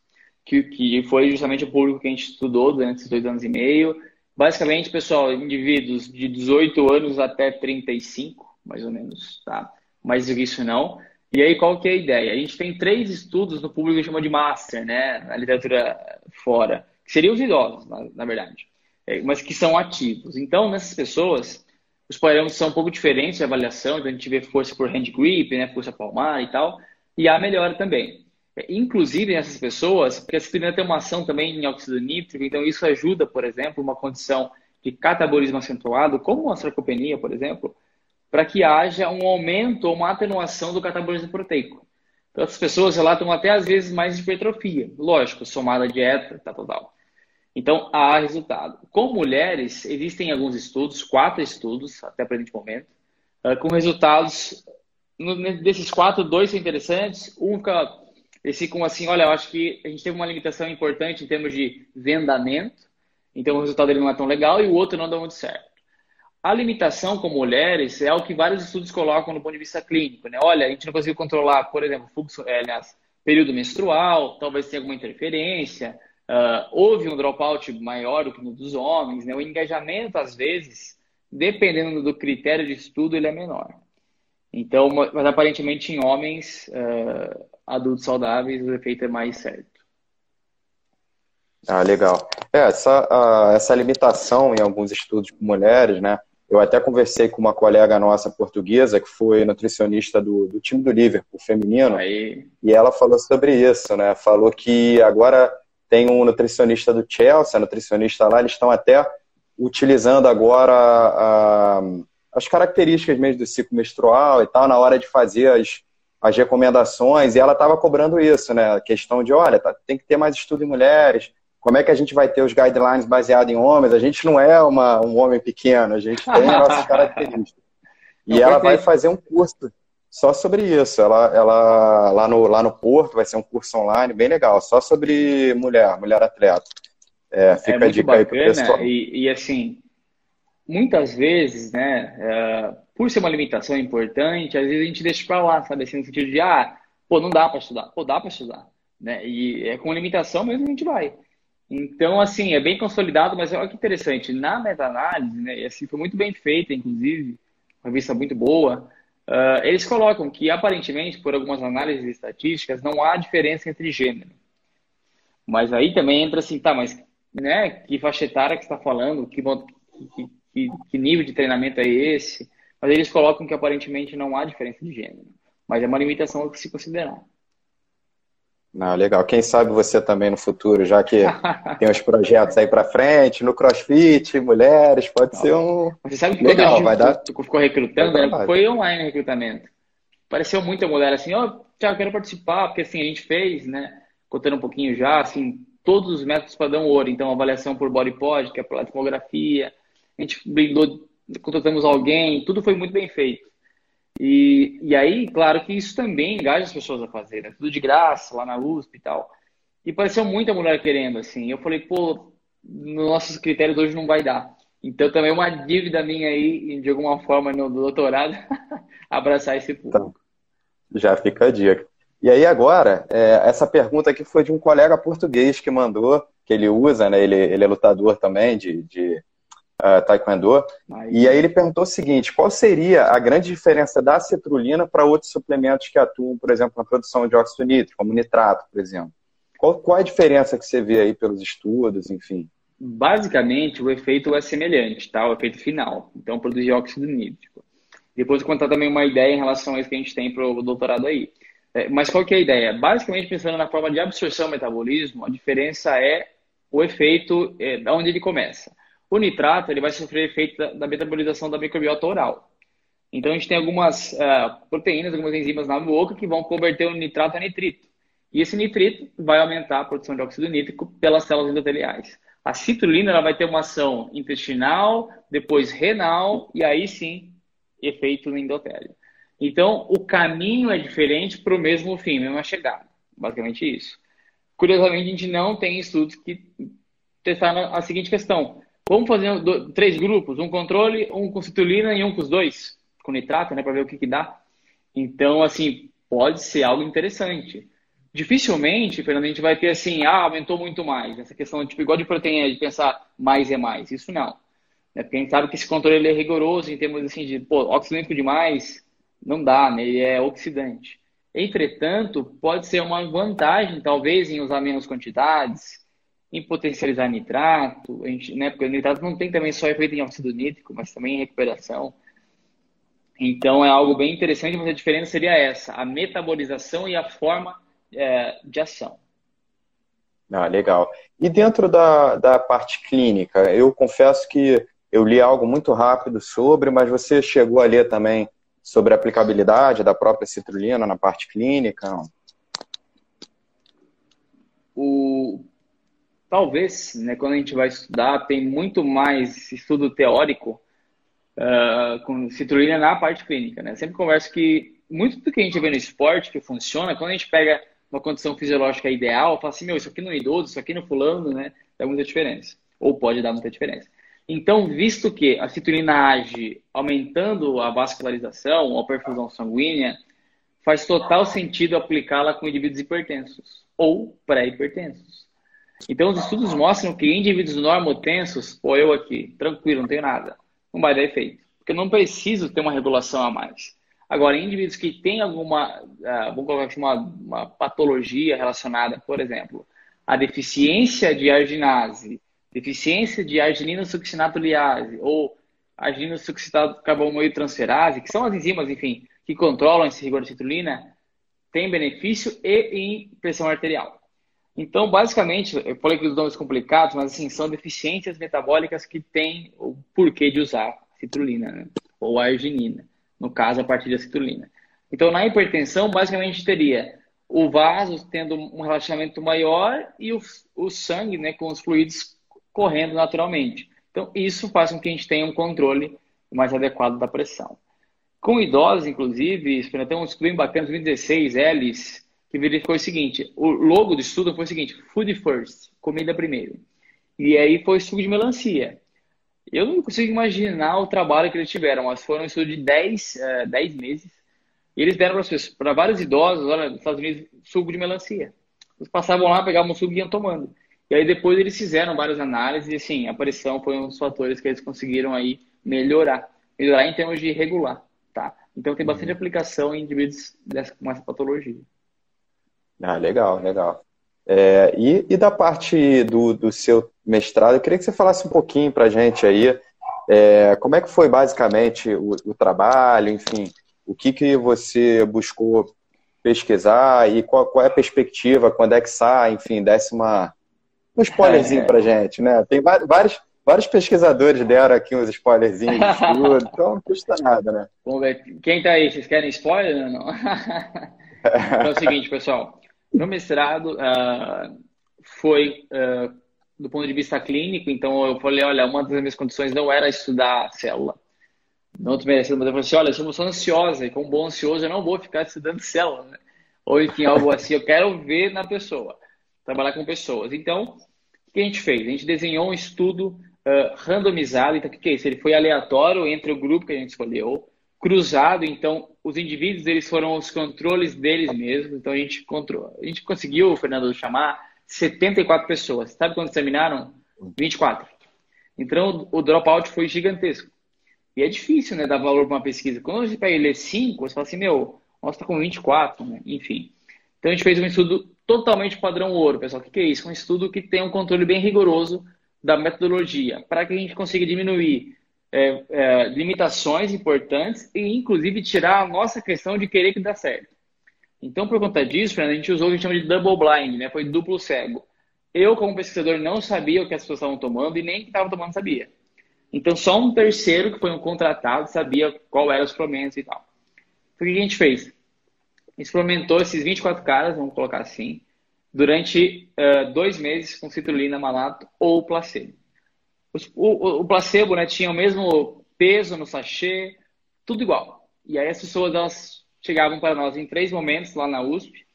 que, que foi justamente o público que a gente estudou durante esses dois anos e meio. Basicamente, pessoal, indivíduos de 18 anos até 35, mais ou menos, tá? Mais do que isso não. E aí, qual que é a ideia? A gente tem três estudos no público que chama de master, né? Na literatura fora, que seriam os idosos, na, na verdade, é, mas que são ativos. Então, nessas pessoas, os parâmetros são um pouco diferentes de avaliação, então a gente vê força por hand grip, né? Força palmar e tal, e há melhora também. É, inclusive nessas pessoas, porque a citrulina tem uma ação também em óxido nítrico, então isso ajuda, por exemplo, uma condição de catabolismo acentuado, como a sarcopenia, por exemplo, para que haja um aumento ou uma atenuação do catabolismo proteico. Então, as pessoas relatam até às vezes mais hipertrofia, lógico, somada à dieta, tal, tal, tal. Então, há resultado. Com mulheres, existem alguns estudos, quatro estudos até o presente momento, uh, com resultados. Desses quatro, dois são interessantes. Um esse com assim, olha, eu acho que a gente teve uma limitação importante em termos de vendamento, então o resultado dele não é tão legal, e o outro não deu muito certo. A limitação com mulheres é o que vários estudos colocam no ponto de vista clínico. Né? Olha, a gente não conseguiu controlar, por exemplo, fluxo, é, aliás, período menstrual, talvez tenha alguma interferência, uh, houve um dropout maior do que no dos homens, né? o engajamento, às vezes, dependendo do critério de estudo, ele é menor. Então, mas aparentemente em homens uh, adultos saudáveis o efeito é mais certo. Ah, legal. É, essa, uh, essa limitação em alguns estudos com mulheres, né? Eu até conversei com uma colega nossa portuguesa, que foi nutricionista do, do time do Liverpool feminino, Aí. e ela falou sobre isso, né? Falou que agora tem um nutricionista do Chelsea, nutricionista lá, eles estão até utilizando agora a, as características mesmo do ciclo menstrual e tal, na hora de fazer as, as recomendações, e ela estava cobrando isso, né? A questão de, olha, tá, tem que ter mais estudo em mulheres, como é que a gente vai ter os guidelines baseados em homens? A gente não é uma, um homem pequeno, a gente tem nossas [LAUGHS] características. E não, ela vai fazer um curso só sobre isso. Ela, ela lá, no, lá no Porto vai ser um curso online bem legal, só sobre mulher, mulher atleta. É, fica é a dica bacana, aí pro pessoal. E, e assim, muitas vezes, né, é, por ser uma limitação importante, às vezes a gente deixa para lá, sabe? Assim, no sentido de, ah, pô, não dá para estudar. Pô, dá para estudar. Né? E é com limitação mesmo a gente vai. Então, assim, é bem consolidado, mas olha que interessante. Na meta-análise, né, e assim, foi muito bem feita, inclusive, uma revista muito boa, Uh, eles colocam que, aparentemente, por algumas análises estatísticas, não há diferença entre gênero. Mas aí também entra assim, tá, mas né, que faixa etária que está falando, que, que, que, nível de treinamento é esse? Mas eles colocam que aparentemente não há diferença de gênero. Mas é uma limitação a se considerar. Não, legal. Quem sabe você também no futuro, já que [LAUGHS] tem uns projetos aí para frente, no CrossFit, mulheres, pode Não. ser um. Você sabe que legal, quando vai dar... ficou recrutando, né? foi online recrutamento. Pareceu muita mulher assim, ó, oh, Tiago, quero participar, porque assim, a gente fez, né? Contando um pouquinho já, assim, todos os métodos padrão ouro. Então, avaliação por body pod, que é pela. A gente blindou, contratamos alguém, tudo foi muito bem feito. E, e aí, claro que isso também engaja as pessoas a fazer, né? Tudo de graça, lá na USP e tal. E pareceu muita mulher querendo, assim. Eu falei, pô, nos nossos critérios hoje não vai dar. Então também é uma dívida minha aí, de alguma forma, no doutorado, [LAUGHS] abraçar esse público. Então, já fica a dica. E aí agora, é, essa pergunta aqui foi de um colega português que mandou, que ele usa, né? Ele, ele é lutador também de, de uh, Taekwondo. Aí. E aí ele perguntou o seguinte: qual seria a grande diferença da citrulina para outros suplementos que atuam, por exemplo, na produção de óxido nítrico, como nitrato, por exemplo? Qual, qual a diferença que você vê aí pelos estudos, enfim? Basicamente, o efeito é semelhante, tá? O efeito final. Então, produzir óxido nítrico. Depois, eu vou contar também uma ideia em relação a isso que a gente tem para o doutorado aí. É, mas qual que é a ideia? Basicamente, pensando na forma de absorção e metabolismo, a diferença é o efeito, é, da onde ele começa. O nitrato ele vai sofrer efeito da, da metabolização da microbiota oral. Então a gente tem algumas uh, proteínas, algumas enzimas na boca que vão converter o nitrato a nitrito. E esse nitrito vai aumentar a produção de óxido nítrico pelas células endoteliais. A citrulina ela vai ter uma ação intestinal, depois renal e aí sim efeito no endotélio. Então o caminho é diferente para o mesmo fim, mesma chegada. Basicamente isso. Curiosamente, a gente não tem estudos que testaram a seguinte questão: Vamos fazer dois, três grupos, um controle, um com citulina e um com os dois, com nitrato, né, para ver o que, que dá. Então, assim, pode ser algo interessante. Dificilmente, Fernando, a gente vai ter assim, ah, aumentou muito mais. Essa questão, tipo, igual de proteína, de pensar mais é mais. Isso não. Né? Porque a gente sabe que esse controle é rigoroso em termos assim, de, pô, demais, não dá, né? Ele é oxidante. Entretanto, pode ser uma vantagem, talvez, em usar menos quantidades, em potencializar nitrato, gente, né, porque o nitrato não tem também só efeito em óxido nítrico, mas também em recuperação. Então é algo bem interessante, mas a diferença seria essa, a metabolização e a forma é, de ação. Ah, legal. E dentro da, da parte clínica, eu confesso que eu li algo muito rápido sobre, mas você chegou a ler também sobre a aplicabilidade da própria citrulina na parte clínica? O, talvez, né, quando a gente vai estudar, tem muito mais estudo teórico uh, com citrulina na parte clínica, né? Sempre converso que muito do que a gente vê no esporte que funciona, quando a gente pega uma condição fisiológica ideal, fala assim, meu, isso aqui no idoso, isso aqui no fulano, né? Dá muita diferença. Ou pode dar muita diferença. Então, visto que a citrulina age aumentando a vascularização a perfusão sanguínea, faz total sentido aplicá-la com indivíduos hipertensos ou pré-hipertensos. Então, os estudos mostram que indivíduos normotensos, ou eu aqui, tranquilo, não tenho nada, não vai dar efeito. Porque eu não preciso ter uma regulação a mais. Agora, indivíduos que têm alguma, uh, vamos colocar aqui uma, uma patologia relacionada, por exemplo, a deficiência de arginase, deficiência de arginina succinato liase ou arginina succinato carbomoil transferase, que são as enzimas, enfim, que controlam esse rigor de citrulina, tem benefício e em pressão arterial. Então, basicamente, eu falei que os nomes complicados, mas assim, são deficiências metabólicas que têm o porquê de usar citrulina, né? ou arginina, no caso, a partir da citrulina. Então, na hipertensão, basicamente teria o vaso tendo um relaxamento maior e o, o sangue né, com os fluidos correndo naturalmente. Então, isso faz com que a gente tenha um controle mais adequado da pressão. Com idosos, inclusive, tem um estudo bem bacana, 2016, Ellis, que verificou o seguinte: o logo do estudo foi o seguinte: Food First, comida primeiro. E aí foi suco de melancia. Eu não consigo imaginar o trabalho que eles tiveram, mas foram um estudo de 10, uh, 10 meses. E eles deram para vários idosos, olha, nos Estados Unidos, suco de melancia. Eles passavam lá, pegavam o suco e iam tomando. E aí depois eles fizeram várias análises e assim, a pressão foi um dos fatores que eles conseguiram aí melhorar. Melhorar em termos de regular, tá? Então tem bastante uhum. aplicação em indivíduos dessa, com essa patologia. Ah, legal, legal. É, e, e, da parte do, do seu mestrado, eu queria que você falasse um pouquinho para a gente aí, é, como é que foi basicamente o, o, trabalho, enfim, o que, que você buscou pesquisar e qual, qual é a perspectiva, quando é que sai, enfim, desse uma, um spoilerzinho [LAUGHS] é. para gente, né? Tem vários, vários pesquisadores deram aqui uns spoilerzinhos de [LAUGHS] tudo, então não custa nada, né? Vamos ver. Quem tá aí? Vocês querem spoiler ou não? então [LAUGHS] é o seguinte, pessoal. Meu mestrado uh, foi uh, do ponto de vista clínico, então eu falei, olha, uma das minhas condições não era estudar célula. Não desmerecendo, mas eu falei assim, olha, eu sou uma pessoa ansiosa, e como bom ansioso eu não vou ficar estudando célula, né? Ou enfim, algo assim, eu quero ver na pessoa, trabalhar com pessoas. Então, o que a gente fez? A gente desenhou um estudo uh, randomizado, então o que é isso? Ele foi aleatório entre o grupo que a gente escolheu, cruzado, então os indivíduos eles foram os controles deles mesmos, então a gente, control... a gente conseguiu, Fernando, chamar 74 pessoas. Sabe quantos terminaram? 24. Então o dropout foi gigantesco. E é difícil, né, dar valor para uma pesquisa. Quando você pega ler 5, você fala assim, meu, nós está com 24, né? Enfim. Então a gente fez um estudo totalmente padrão ouro, pessoal. O que é isso? Um estudo que tem um controle bem rigoroso da metodologia, para que a gente consiga diminuir é, é, limitações importantes e, inclusive, tirar a nossa questão de querer que dá certo. Então, por conta disso, Fernando, a gente usou o que a gente chama de double blind, né? Foi duplo cego. Eu, como pesquisador, não sabia o que as pessoas estavam tomando e nem que estavam tomando sabia. Então, só um terceiro, que foi um contratado, sabia qual eram os suplementos e tal. Então, o que a gente fez? Experimentou esses 24 caras, vamos colocar assim, durante uh, dois meses com citrulina malato ou placebo. O, o, placebo né, tinha o mesmo peso no sachê, tudo igual. E aí as pessoas elas chegavam para nós em três momentos lá na USP.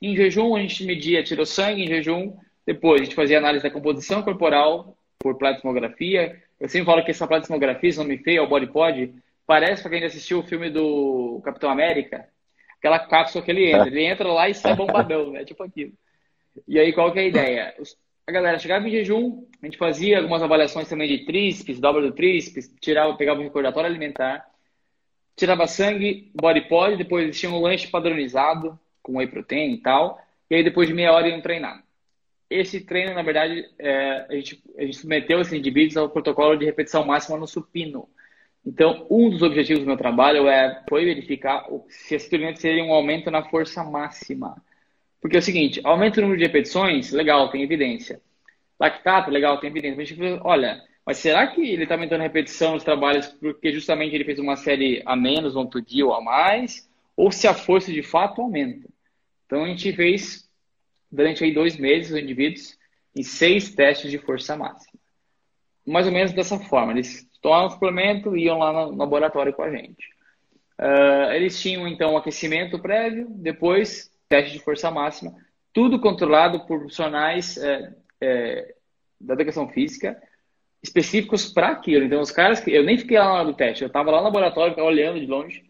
Em jejum, a gente media, tirou sangue em jejum. Depois, a gente fazia análise da composição corporal por platismografia. Eu sempre falo que essa platismografia, esse nome feio, é o body pod, parece para quem ainda assistiu o filme do Capitão América, aquela cápsula que ele entra. Ele entra lá e sai bombadão, né? Tipo aquilo. E aí, qual que é a ideia? A galera chegava em jejum, a gente fazia algumas avaliações também de tríceps, dobra do tríceps, tirava, pegava um recordatório alimentar, tirava sangue, body pod, depois eles tinham um lanche padronizado, com whey protein e tal, e aí depois de meia hora iam treinar. Esse treino, na verdade, é, a, gente, a gente submeteu esses indivíduos ao protocolo de repetição máxima no supino. Então, um dos objetivos do meu trabalho é, foi verificar se esse treinamento seria um aumento na força máxima. Porque é o seguinte, aumenta o número de repetições, legal, tem evidência. Lactato, legal, tem evidência. Mas, tipo, olha, mas será que ele está aumentando a repetição nos trabalhos porque justamente ele fez uma série a menos, um dia ou a mais? Ou se a força de fato aumenta? Então, a gente fez, durante aí dois meses, os indivíduos em seis testes de força máxima. Mais ou menos dessa forma. Eles tomavam o suplemento e iam lá no laboratório com a gente. Uh, eles tinham então um aquecimento prévio, depois teste de força máxima, tudo controlado por profissionais é, é, da educação física específicos para aquilo. Então, os caras que eu nem fiquei lá na hora do teste, eu estava lá no laboratório, olhando de longe,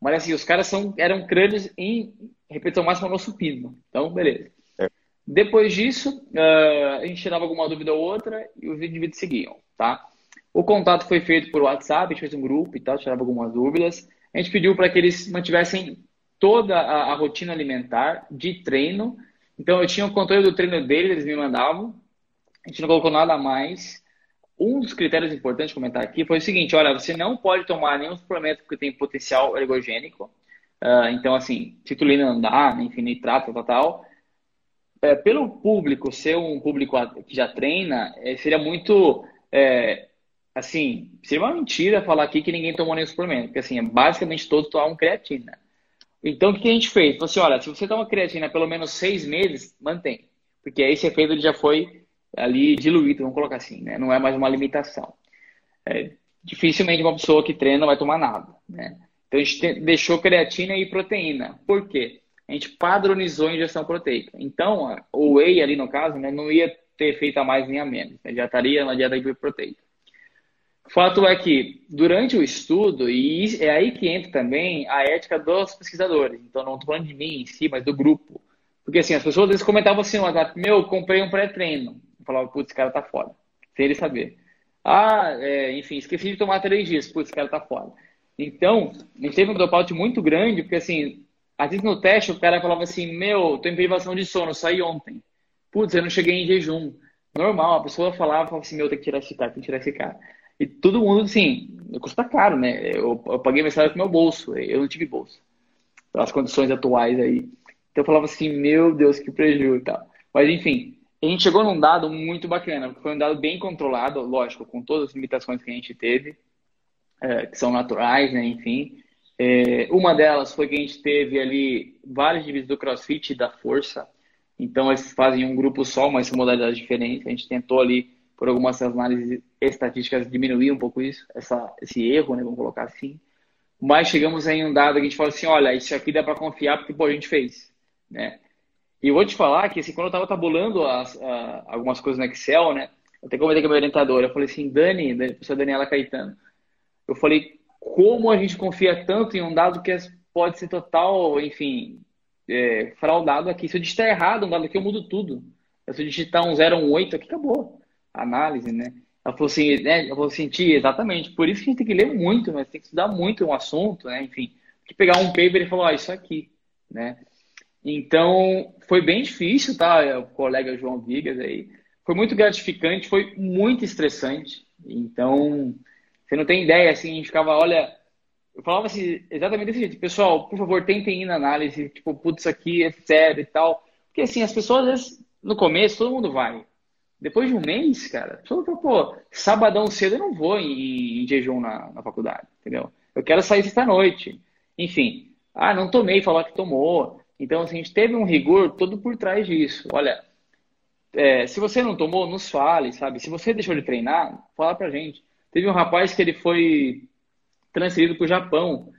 mas assim, os caras são, eram crânios em repetição máxima no supino. Então, beleza. É. Depois disso, uh, a gente tirava alguma dúvida ou outra e os indivíduos seguiam, tá? O contato foi feito por WhatsApp, a gente fez um grupo e tal, tirava algumas dúvidas. A gente pediu para que eles mantivessem toda a, a, rotina alimentar de treino. Então, eu tinha o controle do treino deles, eles me mandavam. A gente não colocou nada a mais. Um dos critérios importantes de comentar aqui foi o seguinte: olha, você não pode tomar nenhum suplemento que tem potencial ergogênico. Uh, então, assim, titulina não dá, enfim, nitrato, tal, tal. É, pelo público ser um público que já treina, é, seria muito é, assim, seria uma mentira falar aqui que ninguém tomou nenhum suplemento, porque assim, basicamente todos tomam creatina. Então, o que a gente fez? Falou assim, olha, se você toma creatina pelo menos seis meses, mantém. Porque esse efeito ele já foi ali diluído, vamos colocar assim, né? Não é mais uma limitação. É, dificilmente uma pessoa que treina vai tomar nada, né? Então, a gente deixou creatina e proteína. Por quê? A gente padronizou a injeção proteica. Então, o whey ali no caso, né, não ia ter efeito a mais nem a menos. Né? Já estaria na dieta hiperproteica. O fato é que, durante o estudo, e é aí que entra também a ética dos pesquisadores. Então, não estou falando de mim em si, mas do grupo. Porque, assim, as pessoas às vezes comentavam assim meu, comprei um pré-treino. Eu falava, putz, esse cara tá fora. Sem ele saber. Ah, é, enfim, esqueci de tomar três dias. Putz, esse cara tá fora. Então, a gente teve um dropout muito grande, porque assim, às vezes no teste o cara falava assim, meu, tô em privação de sono, saí ontem. Putz, eu não cheguei em jejum. Normal, a pessoa falava, falava assim, meu, tem que tirar esse cara, tem que tirar esse cara. E todo mundo, assim, custa caro, né? Eu, eu paguei mensalidade com meu bolso, eu não tive bolso. Pelas condições atuais aí. Então eu falava assim, meu Deus, que prejuízo e tal. Mas enfim, a gente chegou num dado muito bacana, foi um dado bem controlado, lógico, com todas as limitações que a gente teve, é, que são naturais, né? Enfim. É, uma delas foi que a gente teve ali vários indivíduos do CrossFit e da Força. Então, eles fazem um grupo só, mas são modalidades diferentes. A gente tentou ali, por algumas análises estatísticas, diminuir um pouco isso, essa, esse erro, né? Vamos colocar assim. Mas chegamos em um dado que a gente falou assim, olha, isso aqui dá para confiar porque, pô, a gente fez, né? E eu vou te falar que, assim, quando eu estava tabulando as, a, algumas coisas no Excel, né? Eu até comentei com a minha orientadora, eu falei assim, Dani, a professora Daniela Caetano, eu falei, como a gente confia tanto em um dado que pode ser total, enfim, é, fraudado aqui. Se eu digitar errado um dado aqui, eu mudo tudo. Se eu digitar um 0, um 8, aqui acabou. Análise, né? Ela falou assim, né? Ela falou assim, tia, exatamente. Por isso que a gente tem que ler muito, mas tem que estudar muito um assunto, né? Enfim, que pegar um paper e falar, ah, isso aqui, né? Então, foi bem difícil, tá? O colega João Vigas aí. Foi muito gratificante, foi muito estressante. Então, você não tem ideia, assim, a gente ficava, olha, eu falava assim, exatamente desse jeito, pessoal, por favor, tentem ir na análise, tipo, putz, isso aqui é sério e tal. Porque assim, as pessoas, às vezes, no começo, todo mundo vai. Depois de um mês, cara, a pessoa fala, pô, sabadão cedo eu não vou em, em jejum na, na faculdade, entendeu? Eu quero sair sexta-noite. Enfim, ah, não tomei, falar que tomou. Então, assim, a gente teve um rigor todo por trás disso. Olha, é, se você não tomou, nos fale, sabe? Se você deixou de treinar, fala pra gente. Teve um rapaz que ele foi transferido para o Japão.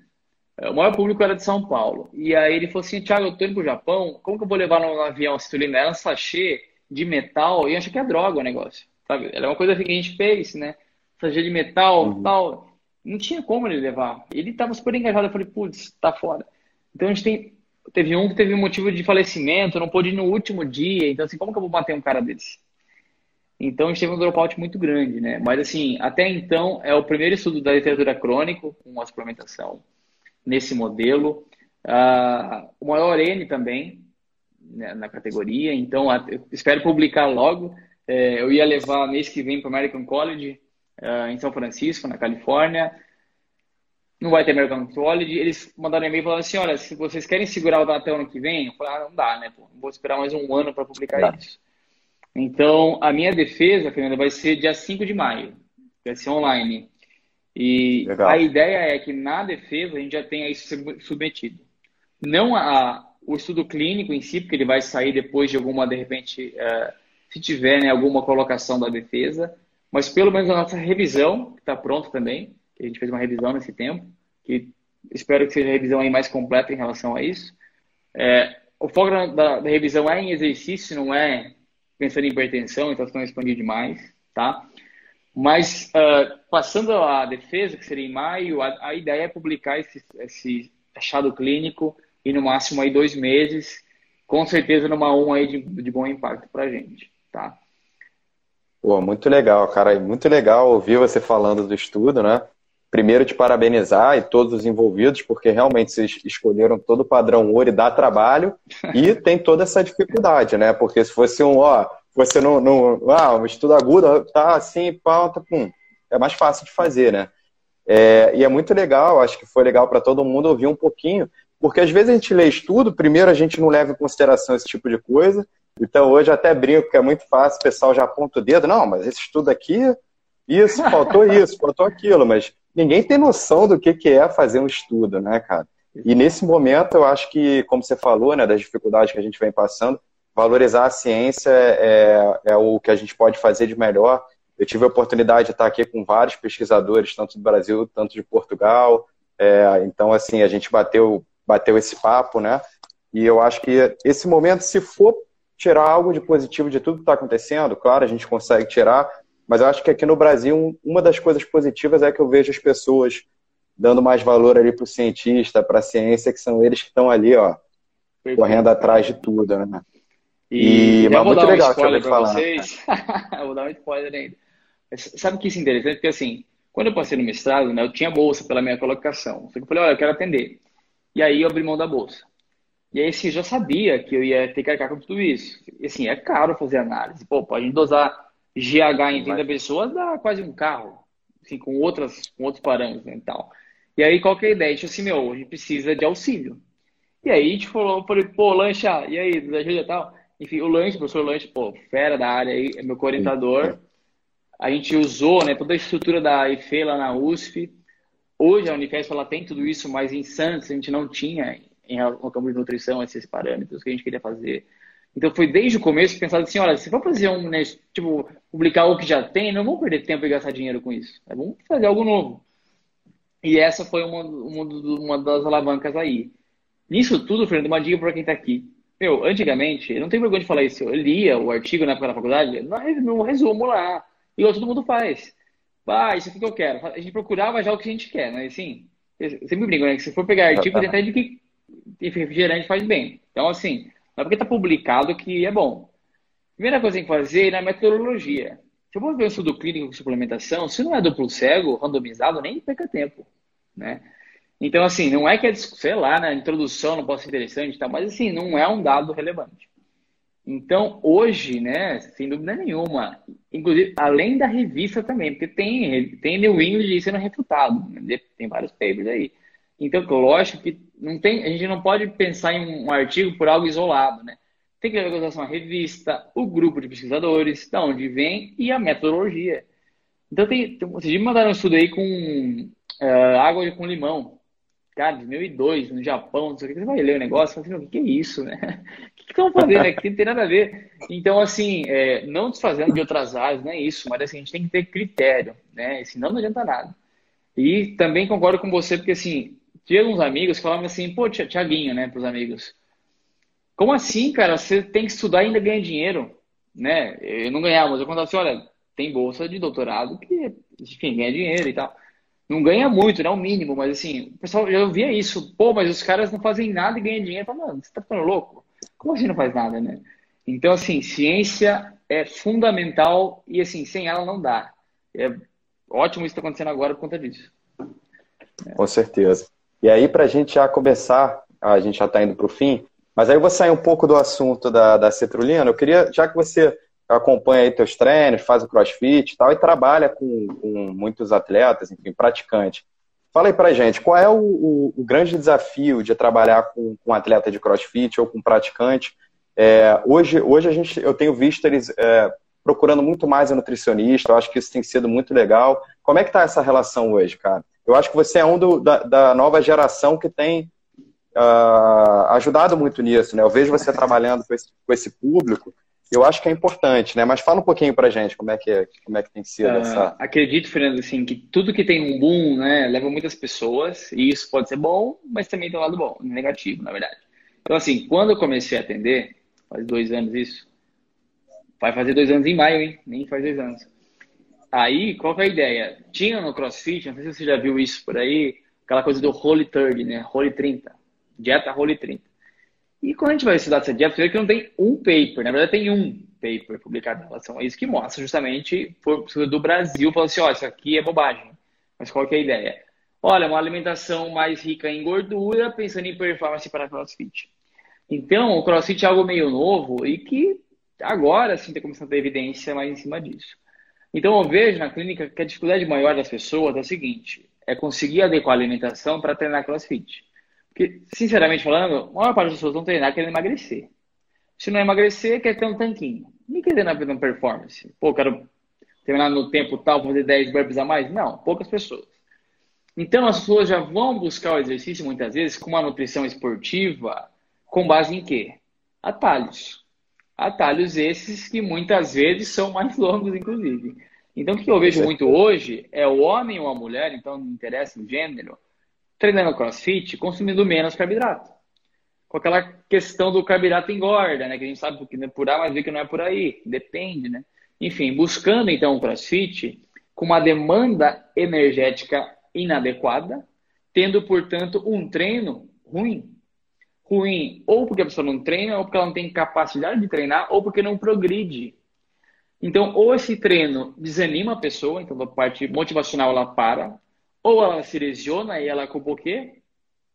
É, o maior público era de São Paulo. E aí ele falou assim, Thiago, eu tô indo pro Japão, como que eu vou levar no avião a citolina? Era um sachê de metal, e eu achei que é droga o negócio, sabe? É uma coisa que a gente fez, né? Sachê de metal, uhum. tal. Não tinha como ele levar. Ele estava super engajado, eu falei, putz, tá fora. Então a gente tem, teve um que teve um motivo de falecimento, não pôde ir no último dia, então assim, como que eu vou bater um cara desse? Então a gente teve um dropout muito grande, né? Mas assim, até então é o primeiro estudo da literatura crônico com a suplementação nesse modelo. Uh, o maior N também né, na categoria, então espero publicar logo. É, eu ia levar mês que vem para o American College uh, em São Francisco, na Califórnia. Não vai ter American College. Eles mandaram um e-mail falando assim: olha, se vocês querem segurar o data até o ano que vem, eu falei, ah, não dá, né? Pô, vou esperar mais um ano para publicar isso. Então, a minha defesa, Fernanda, vai ser dia 5 de maio. Vai ser online. E Legal. a ideia é que na defesa a gente já tenha isso submetido. Não a, o estudo clínico em si, porque ele vai sair depois de alguma, de repente, uh, se tiver né, alguma colocação da defesa, mas pelo menos a nossa revisão, que está pronta também, que a gente fez uma revisão nesse tempo, que espero que seja a revisão aí mais completa em relação a isso. É, o foco da, da, revisão é em exercício, não é pensando em hipertensão, então estão expandindo demais, tá? Mas, uh, passando a defesa, que seria em maio, a, a ideia é publicar esse, esse, achado clínico e no máximo aí dois meses, com certeza numa 1 aí de, de bom impacto para a gente, tá? Pô, muito legal, cara. Muito legal ouvir você falando do estudo, né? Primeiro, te parabenizar e todos os envolvidos, porque realmente vocês escolheram todo o padrão ouro e dá trabalho, e [LAUGHS] tem toda essa dificuldade, né? Porque se fosse um, ó, você não, não ah, um estudo agudo, tá assim, pauta, pum, é mais fácil de fazer, né? É, e é muito legal, acho que foi legal para todo mundo ouvir um pouquinho, porque às vezes a gente lê estudo, primeiro a gente não leva em consideração esse tipo de coisa, então hoje até brinco que é muito fácil, o pessoal já aponta o dedo, não, mas esse estudo aqui, isso, faltou [LAUGHS] isso, faltou aquilo, mas ninguém tem noção do que, que é fazer um estudo, né, cara? E nesse momento, eu acho que, como você falou, né, das dificuldades que a gente vem passando, valorizar a ciência é, é o que a gente pode fazer de melhor. Eu tive a oportunidade de estar aqui com vários pesquisadores, tanto do Brasil, tanto de Portugal. É, então, assim, a gente bateu, bateu esse papo, né? E eu acho que esse momento, se for tirar algo de positivo de tudo que está acontecendo, claro, a gente consegue tirar, mas eu acho que aqui no Brasil, uma das coisas positivas é que eu vejo as pessoas dando mais valor ali para o cientista, para a ciência, que são eles que estão ali, ó, Perfeito. correndo atrás de tudo, né? E, e mas muito legal um spoiler para vocês. [LAUGHS] vou dar um spoiler ainda. Sabe o que isso é interessante? Porque assim, Quando eu passei no mestrado, né, eu tinha bolsa pela minha colocação. Só que eu falei, olha, eu quero atender. E aí eu abri mão da bolsa. E aí, assim, eu já sabia que eu ia ter que arcar com tudo isso. E, assim, é caro fazer análise. Pô, pode dosar GH em 30 pessoas, dá quase um carro. Assim, com, outras, com outros parâmetros né, e tal. E aí, qual que é a ideia? A gente assim, meu, a gente precisa de auxílio. E aí, a gente falou, falei, pô, Lancha, e aí, nos ajuda e tal? Enfim, o Lanche, o professor Lanche, pô, fera da área aí, é meu orientador. A gente usou, né, toda a estrutura da IFE lá na USP. Hoje a Unifesp, ela tem tudo isso, mas em Santos a gente não tinha em no campo de nutrição esses parâmetros que a gente queria fazer. Então foi desde o começo pensado assim, olha, se for fazer um, né, tipo, publicar o que já tem, não vamos perder tempo e gastar dinheiro com isso. É bom fazer algo novo. E essa foi uma, uma, uma das alavancas aí. Nisso tudo, Fernando, uma dica para quem está aqui. Meu, antigamente, eu não tenho vergonha de falar isso, eu lia o artigo na época da faculdade, no resumo lá, igual todo mundo faz. Ah, isso aqui que eu quero. A gente procurava já o que a gente quer, mas assim, eu sempre brinco, né? Que se for pegar artigo, tentar de que refrigerante faz bem. Então, assim, não é porque está publicado que é bom. Primeira coisa que tem que fazer é na metodologia. Se eu vou ver um estudo clínico com suplementação, se não é duplo cego, randomizado, nem perca tempo, né? Então, assim, não é que, é, sei lá, na introdução não possa ser interessante, tá? mas assim, não é um dado relevante. Então, hoje, né, sem dúvida nenhuma, inclusive, além da revista também, porque tem, tem New England sendo refutado, né? tem vários papers aí. Então, lógico que não tem, a gente não pode pensar em um artigo por algo isolado, né? Tem que levar em a revista, o grupo de pesquisadores, de onde vem e a metodologia. Então, tem, tem vocês me mandaram um estudo aí com uh, água com limão. Cara, 2002, no Japão, não sei o que, você vai ler o negócio e fala assim, o que é isso, né? Que estão fazendo aqui? Não tem nada a ver. Então, assim, é, não desfazendo de outras áreas, não é isso, mas assim, a gente tem que ter critério, né? Senão não adianta nada. E também concordo com você, porque assim, tinha uns amigos que falavam assim, pô, Tiaguinho, né, pros amigos. Como assim, cara? Você tem que estudar e ainda ganha dinheiro, né? Eu não ganhava, mas eu contava assim, olha, tem bolsa de doutorado que, enfim, ganha dinheiro e tal. Não ganha muito, não é o mínimo, mas assim, pessoal já ouvia isso. Pô, mas os caras não fazem nada e ganham dinheiro. Falo, mano, você tá ficando louco? Como assim não faz nada, né? Então, assim, ciência é fundamental e, assim, sem ela não dá. É ótimo isso que está acontecendo agora por conta disso. Com certeza. E aí, para a gente já começar, a gente já está indo para o fim, mas aí eu vou sair um pouco do assunto da, da cetrulina. Eu queria, já que você acompanha aí teus treinos, faz o crossfit e tal, e trabalha com, com muitos atletas, enfim, praticantes. Fala aí pra gente, qual é o, o, o grande desafio de trabalhar com, com um atleta de crossfit ou com praticante? É, hoje, hoje a gente, eu tenho visto eles é, procurando muito mais a nutricionista, eu acho que isso tem sido muito legal. Como é que tá essa relação hoje, cara? Eu acho que você é um do, da, da, nova geração que tem uh, ajudado muito nisso, né? Eu vejo você trabalhando com esse, com esse público, eu acho que é importante, né? Mas fala um pouquinho pra gente como é que, é, como é que tem sido uh, essa. Acredito, Fernando, assim, que tudo que tem um boom, né, leva muitas pessoas, e isso pode ser bom, mas também tem um lado bom, negativo, na verdade. Então, assim, quando eu comecei a atender, faz dois anos isso, vai fazer dois anos em maio, hein? Nem faz dois anos. Aí, qual que é a ideia? Tinha no CrossFit, não sei se você já viu isso por aí, aquela coisa do Holy 30, né? Holy 30. Dieta Holy 30. E quando a gente vai estudar essa dieta, você que não tem um paper, na verdade tem um paper publicado em relação a isso que mostra justamente por, do Brasil, falando assim, ó, isso aqui é bobagem. Mas qual que é a ideia? Olha, uma alimentação mais rica em gordura, pensando em performance para CrossFit. Então, o CrossFit é algo meio novo e que agora sim está começando a ter evidência mais em cima disso. Então, eu vejo na clínica que a dificuldade maior das pessoas é o seguinte: é conseguir adequar a alimentação para treinar crossfit. Porque, sinceramente falando, a maior parte das pessoas vão treinar querendo emagrecer. Se não emagrecer, quer ter um tanquinho. Nem quer treinar uma performance. Pô, quero terminar no tempo tal, fazer 10 burpees a mais? Não, poucas pessoas. Então, as pessoas já vão buscar o exercício, muitas vezes, com uma nutrição esportiva, com base em quê? Atalhos. Atalhos esses que muitas vezes são mais [LAUGHS] longos, inclusive. Então, o que eu vejo muito hoje é o homem ou a mulher, então não interessa o gênero, treinando crossfit, consumindo menos carboidrato. Com aquela questão do carboidrato engorda, né? Que a gente sabe que é por A, mas vê que não é por aí. Depende, né? Enfim, buscando então o crossfit com uma demanda energética inadequada, tendo, portanto, um treino ruim ruim ou porque a pessoa não treina, ou porque ela não tem capacidade de treinar, ou porque não progride. Então, ou esse treino desanima a pessoa, então a parte motivacional ela para, ou ela se lesiona e ela culpa o quê?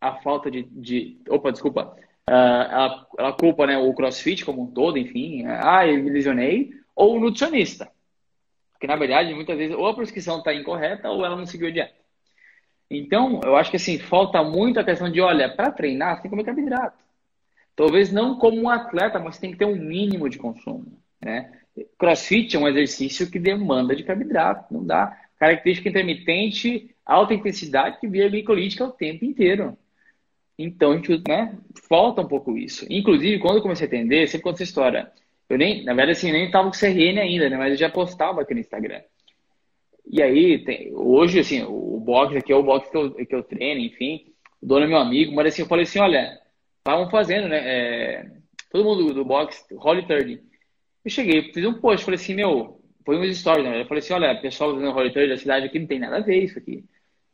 A falta de. de opa, desculpa. Uh, ela, ela, culpa né, o crossfit como um todo, enfim. Ah, eu me lesionei. Ou o nutricionista. Porque, na verdade, muitas vezes, ou a prescrição está incorreta ou ela não seguiu a dieta. Então, eu acho que assim, falta muito a questão de, olha, para treinar, você tem que comer carboidrato. Talvez não como um atleta, mas tem que ter um mínimo de consumo. Né? Crossfit é um exercício que demanda de carboidrato, não dá. Característica intermitente, alta intensidade que via glicolítica o tempo inteiro. Então, a gente, né, falta um pouco isso. Inclusive, quando eu comecei a atender, sempre conta essa história. Eu nem, na verdade, assim, nem estava com CRN ainda, né, mas eu já postava aqui no Instagram. E aí, tem, hoje, assim, o box aqui é o box que eu, que eu treino, enfim, o dono é meu amigo, mas assim, eu falei assim, olha, estavam fazendo, né, é, todo mundo do, box, Holy 30. Eu cheguei, fiz um post, falei assim, meu, foi umas stories, né? Eu falei assim, olha, pessoal do Holy Trade da cidade aqui não tem nada a ver isso aqui.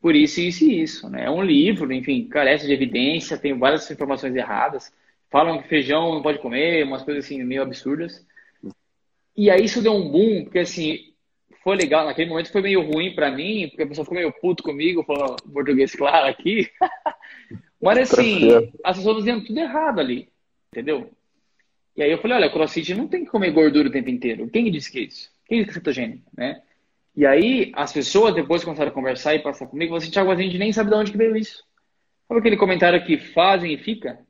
Por isso, isso e isso, né? É um livro, enfim, carece de evidência, tem várias informações erradas. Falam que feijão não pode comer, umas coisas assim meio absurdas. E aí isso deu um boom, porque assim, foi legal, naquele momento foi meio ruim para mim, porque a pessoa ficou meio puto comigo, falando português claro aqui. [LAUGHS] Mas assim, as pessoas dizendo tudo errado ali, entendeu? E aí eu falei, olha, crossfit não tem que comer gordura o tempo inteiro. Quem disse que é isso? Quem disse que é cetogênico, né? E aí as pessoas depois começaram a conversar e passar comigo, você, assim, Thiago, a gente nem sabe de onde que veio isso. Sabe aquele comentário que fazem e fica?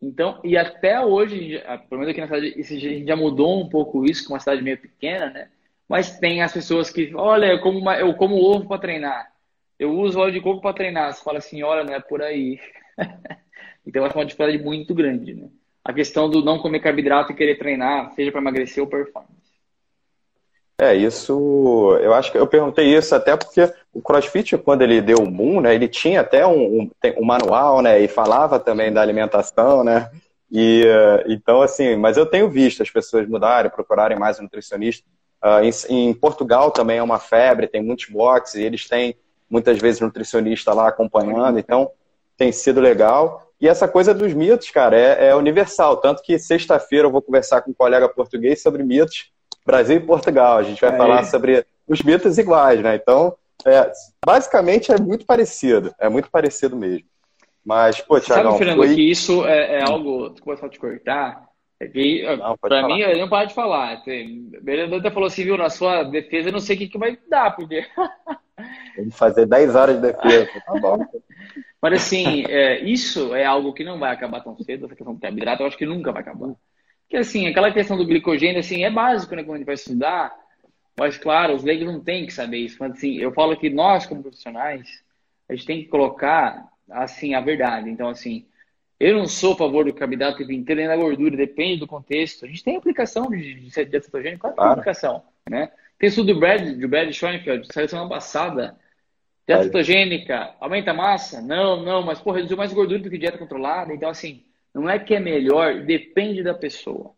Então, e até hoje, pelo menos aqui na cidade, a gente já mudou um pouco isso, com uma cidade meio pequena, né? Mas tem as pessoas que, olha, eu como, uma, eu como ovo para treinar. Eu uso óleo de coco para treinar. Você fala assim, olha, não é por aí. [LAUGHS] então, acho uma dificuldade muito grande, né? a questão do não comer carboidrato e querer treinar, seja para emagrecer ou performance. É, isso. Eu acho que eu perguntei isso até porque o CrossFit, quando ele deu o boom, né, ele tinha até um, um, um manual, né, e falava também da alimentação, né, e então, assim, mas eu tenho visto as pessoas mudarem, procurarem mais um nutricionista. Uh, em, em, Portugal também é uma febre, tem muitos boxes, e eles têm muitas vezes nutricionista lá acompanhando, então tem sido legal. E essa coisa dos mitos, cara, é, é universal. Tanto que sexta-feira eu vou conversar com um colega português sobre mitos Brasil e Portugal. A gente vai falar sobre os mitos iguais, né? Então, é, basicamente é muito parecido. É muito parecido mesmo. Mas, pô, Thiago. Sabe, Fernando, foi... que isso é, é algo. Desculpa só te cortar. É que, pra mim, eu não paro de falar. Beleza, até falou assim, viu, na sua defesa, eu não sei o que, que vai dar, porque. [LAUGHS] Vamos fazer 10 horas de defesa. [LAUGHS] Tá bom. Mas assim, é, isso é algo que não vai acabar tão cedo, essa questão do carboidrato, eu acho que nunca vai acabar. Porque assim, aquela questão do glicogênio, assim, é básico, né, quando a gente vai estudar, mas claro, os leigos não têm que saber isso. Mas assim, eu falo que nós, como profissionais, a gente tem que colocar, assim, a verdade. Então, assim, eu não sou a favor do carboidrato inteiro, nem da gordura, depende do contexto. A gente tem aplicação de, de, de cetogênico, claro, claro. aplicação, né? Tem estudo do Brad, do Brad Schoenfeld, saiu semana passada, Dieta cetogênica, aumenta a massa? Não, não, mas pô, reduziu mais gordura do que dieta controlada. Então, assim, não é que é melhor, depende da pessoa.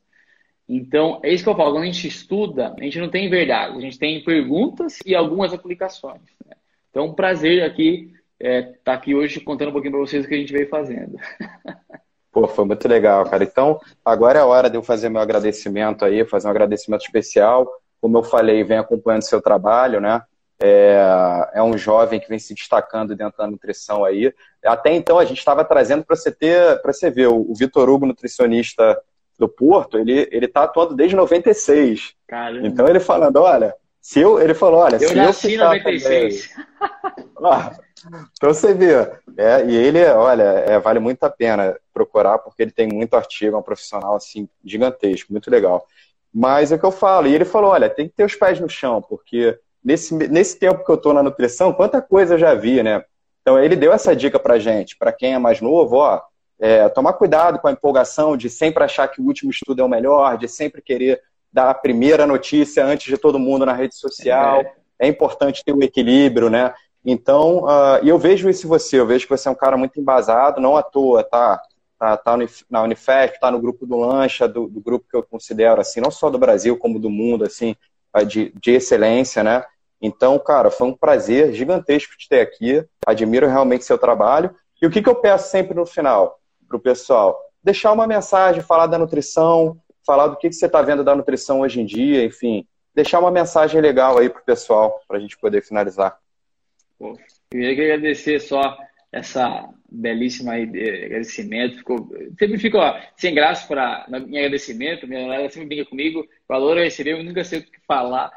Então, é isso que eu falo. Quando a gente estuda, a gente não tem verdade, a gente tem perguntas e algumas aplicações. Né? Então, um prazer aqui estar é, tá aqui hoje contando um pouquinho para vocês o que a gente veio fazendo. [LAUGHS] Pô, foi muito legal, cara. Então, agora é a hora de eu fazer meu agradecimento aí, fazer um agradecimento especial. Como eu falei, vem acompanhando seu trabalho, né? É, é, um jovem que vem se destacando dentro da nutrição aí. Até então a gente estava trazendo para você ter, para você ver, o, Vitor Hugo, nutricionista do Porto, ele ele está atuando desde 96. Caramba. Então ele falando, olha, se eu, ele falou, olha, eu se nasci eu [LAUGHS] 96. ah, então você vê, é, e ele, olha, é, vale muito a pena procurar porque ele tem muito artigo, é um profissional assim gigantesco, muito legal. Mas é o que eu falo, e ele falou, olha, tem que ter os pés no chão, porque nesse, nesse tempo que eu estou na nutrição, quanta coisa eu já vi, né? Então ele deu essa dica para gente, para quem é mais novo, ó, é, tomar cuidado com a empolgação de sempre achar que o último estudo é o melhor, de sempre querer dar a primeira notícia antes de todo mundo na rede social. É, é importante ter o um equilíbrio, né? Então, uh, e eu vejo isso em você, eu vejo que você é um cara muito embasado, não à toa, tá? Tá, tá na Unifesp, tá no grupo do Lancha, do, do grupo que eu considero, assim, não só do Brasil, como do mundo, assim, de, de excelência, né? Então, cara, foi um prazer gigantesco te ter aqui. Admiro realmente seu trabalho. E o que, que eu peço sempre no final para o pessoal? Deixar uma mensagem, falar da nutrição, falar do que, que você está vendo da nutrição hoje em dia, enfim, deixar uma mensagem legal aí para o pessoal, para a gente poder finalizar. Pô, eu queria agradecer só essa belíssima agradecimento. Ficou, sempre fico ó, sem graça para em agradecimento. Minha galera sempre brinca comigo. Valor eu receber, eu nunca sei o que falar.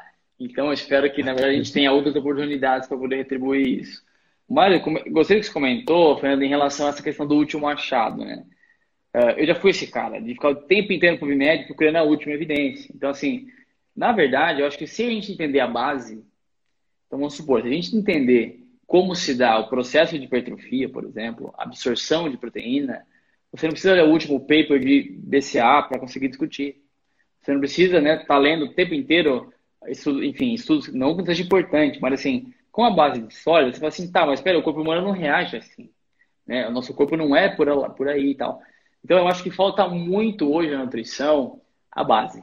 Então, eu espero que, na verdade, a gente tenha outras oportunidades para poder retribuir isso. Mário, gostei que você comentou, Fernando, em relação a essa questão do último achado, né? Uh, eu já fui esse cara, de ficar o tempo inteiro com o médico procurando a última evidência. Então, assim, na verdade, eu acho que se a gente entender a base, então vamos supor, se a gente entender como se dá o processo de hipertrofia, por exemplo, absorção de proteína, você não precisa ler o último paper de BCA para conseguir discutir. Você não precisa estar né, tá lendo o tempo inteiro, estudo, enfim, estudos, não que seja importante, mas assim, com a base sólida, você fala assim, tá, mas espera, o corpo humano não reage assim. Né? O nosso corpo não é por, por aí e tal. Então, eu acho que falta muito hoje na nutrição a base.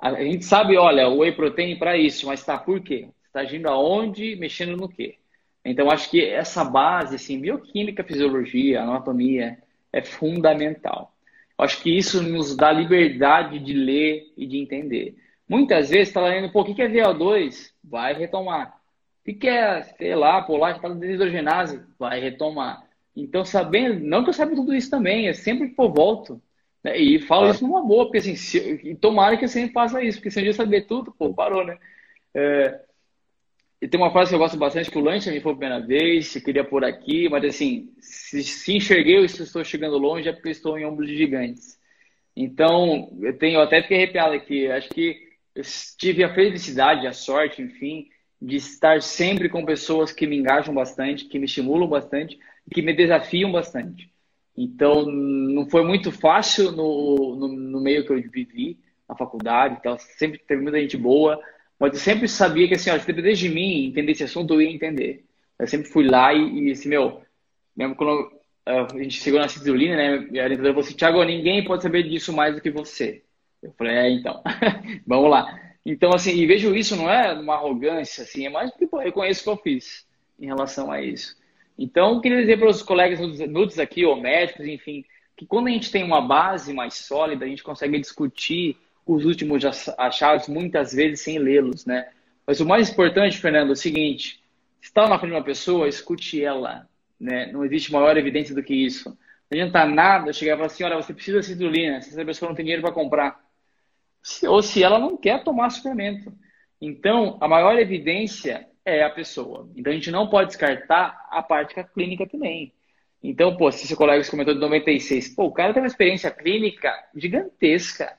A, gente sabe, olha, o whey protein para isso, mas tá por quê? Está agindo aonde, mexendo no quê? Então, acho que essa base, assim, bioquímica, fisiologia, anatomia, é fundamental. Acho que isso nos dá liberdade de ler e de entender. Muitas vezes está lendo, pô, o que é VO2? Vai retomar. O que é, sei lá, polar que está desidrogenase? Vai retomar. Então, sabendo, não que eu saiba tudo isso também, é sempre que eu volto. Né? E falo ah. isso numa boa, porque assim, se, tomara que eu sempre faça isso, porque se um dia saber tudo, pô, parou, né? É, e tem uma frase que eu gosto bastante, que o lanche me foi a primeira vez, eu queria por aqui, mas assim, se, se enxerguei ou se estou chegando longe é porque eu estou em ombros gigantes. Então, eu tenho eu até fiquei arrepiado aqui, acho que eu tive a felicidade, a sorte, enfim, de estar sempre com pessoas que me engajam bastante, que me estimulam bastante, que me desafiam bastante. Então, não foi muito fácil no, no, no meio que eu vivi, na faculdade, então, sempre teve muita gente boa, mas eu sempre sabia que, assim, ó, se de mim entender esse assunto, eu ia entender. Eu sempre fui lá e, e assim, meu, mesmo quando a gente chegou na citrulina, né, a orientadora falou assim, Thiago, ninguém pode saber disso mais do que você. Eu falei, é, então, [LAUGHS] vamos lá. Então, assim, e vejo isso não é uma arrogância, assim, é mais porque pô, eu conheço o que eu fiz em relação a isso. Então, queria dizer para os colegas nudes aqui, ou médicos, enfim, que quando a gente tem uma base mais sólida, a gente consegue discutir os últimos achados muitas vezes sem lê-los, né? Mas o mais importante, Fernando, é o seguinte: está na frente de uma pessoa, escute ela, né? Não existe maior evidência do que isso. Não adianta nada chegar e falar assim, olha, você precisa de citrulina, se essa pessoa não tem dinheiro para comprar. Ou se ela não quer tomar suplemento. Então, a maior evidência é a pessoa. Então a gente não pode descartar a parte clínica também. Então, pô, se seu colega comentou de 96, pô, o cara tem uma experiência clínica gigantesca.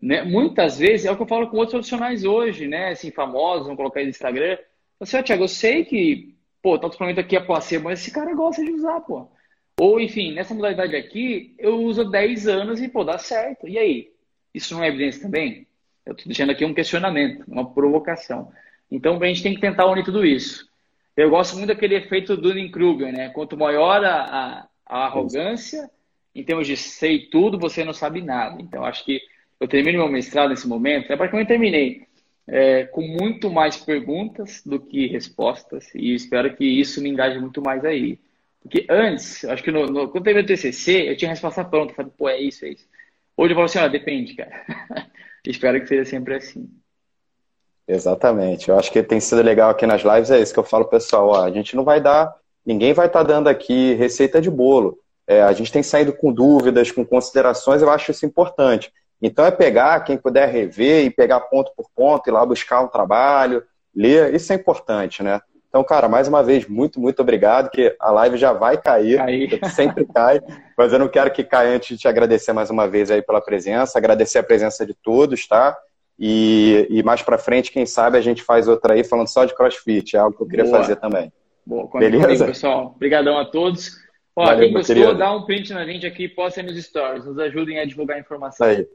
Né? Muitas vezes, é o que eu falo com outros profissionais hoje, né? Assim, famosos, vamos colocar aí no Instagram. Você, assim, Thiago, eu sei que, pô, tá suplemento aqui é placebo, mas esse cara gosta de usar, pô. Ou, enfim, nessa modalidade aqui, eu uso 10 anos e, pô, dá certo. E aí? Isso não é evidência também? Eu tô deixando aqui um questionamento, uma provocação. Então, a gente tem que tentar unir tudo isso. Eu gosto muito daquele efeito Dunning-Kruger, né? Quanto maior a, a, arrogância, em termos de sei tudo, você não sabe nada. Então, acho que eu termino meu mestrado nesse momento, é praticamente terminei, é, com muito mais perguntas do que respostas, e espero que isso me engaje muito mais aí. Porque antes, acho que no, no, quando eu terminei o TCC, eu tinha a resposta pronta, falei, pô, é isso, é isso. Hoje eu falo assim, ó, depende, cara. [LAUGHS] espero que seja sempre assim. Exatamente. Eu acho que tem sido legal aqui nas lives, é isso que eu falo, pessoal. Ó, a gente não vai dar, ninguém vai estar tá dando aqui receita de bolo. É, a gente tem saído com dúvidas, com considerações, eu acho isso importante. Então é pegar, quem puder rever e pegar ponto por ponto, ir lá buscar um trabalho, ler, isso é importante, né? Então, cara, mais uma vez, muito, muito obrigado, que a live já vai cair, [LAUGHS] sempre cai, mas eu não quero que caia antes de te agradecer mais uma vez aí pela presença, agradecer a presença de todos, tá? E, e mais para frente, quem sabe, a gente faz outra aí falando só de crossfit, é algo que eu queria Boa. fazer também. Boa, Beleza? Comigo, pessoal. Obrigadão a todos. Ó, Valeu, quem gostou, querido. dá um print na gente aqui, posta nos stories, nos ajudem a divulgar a informação. Aí.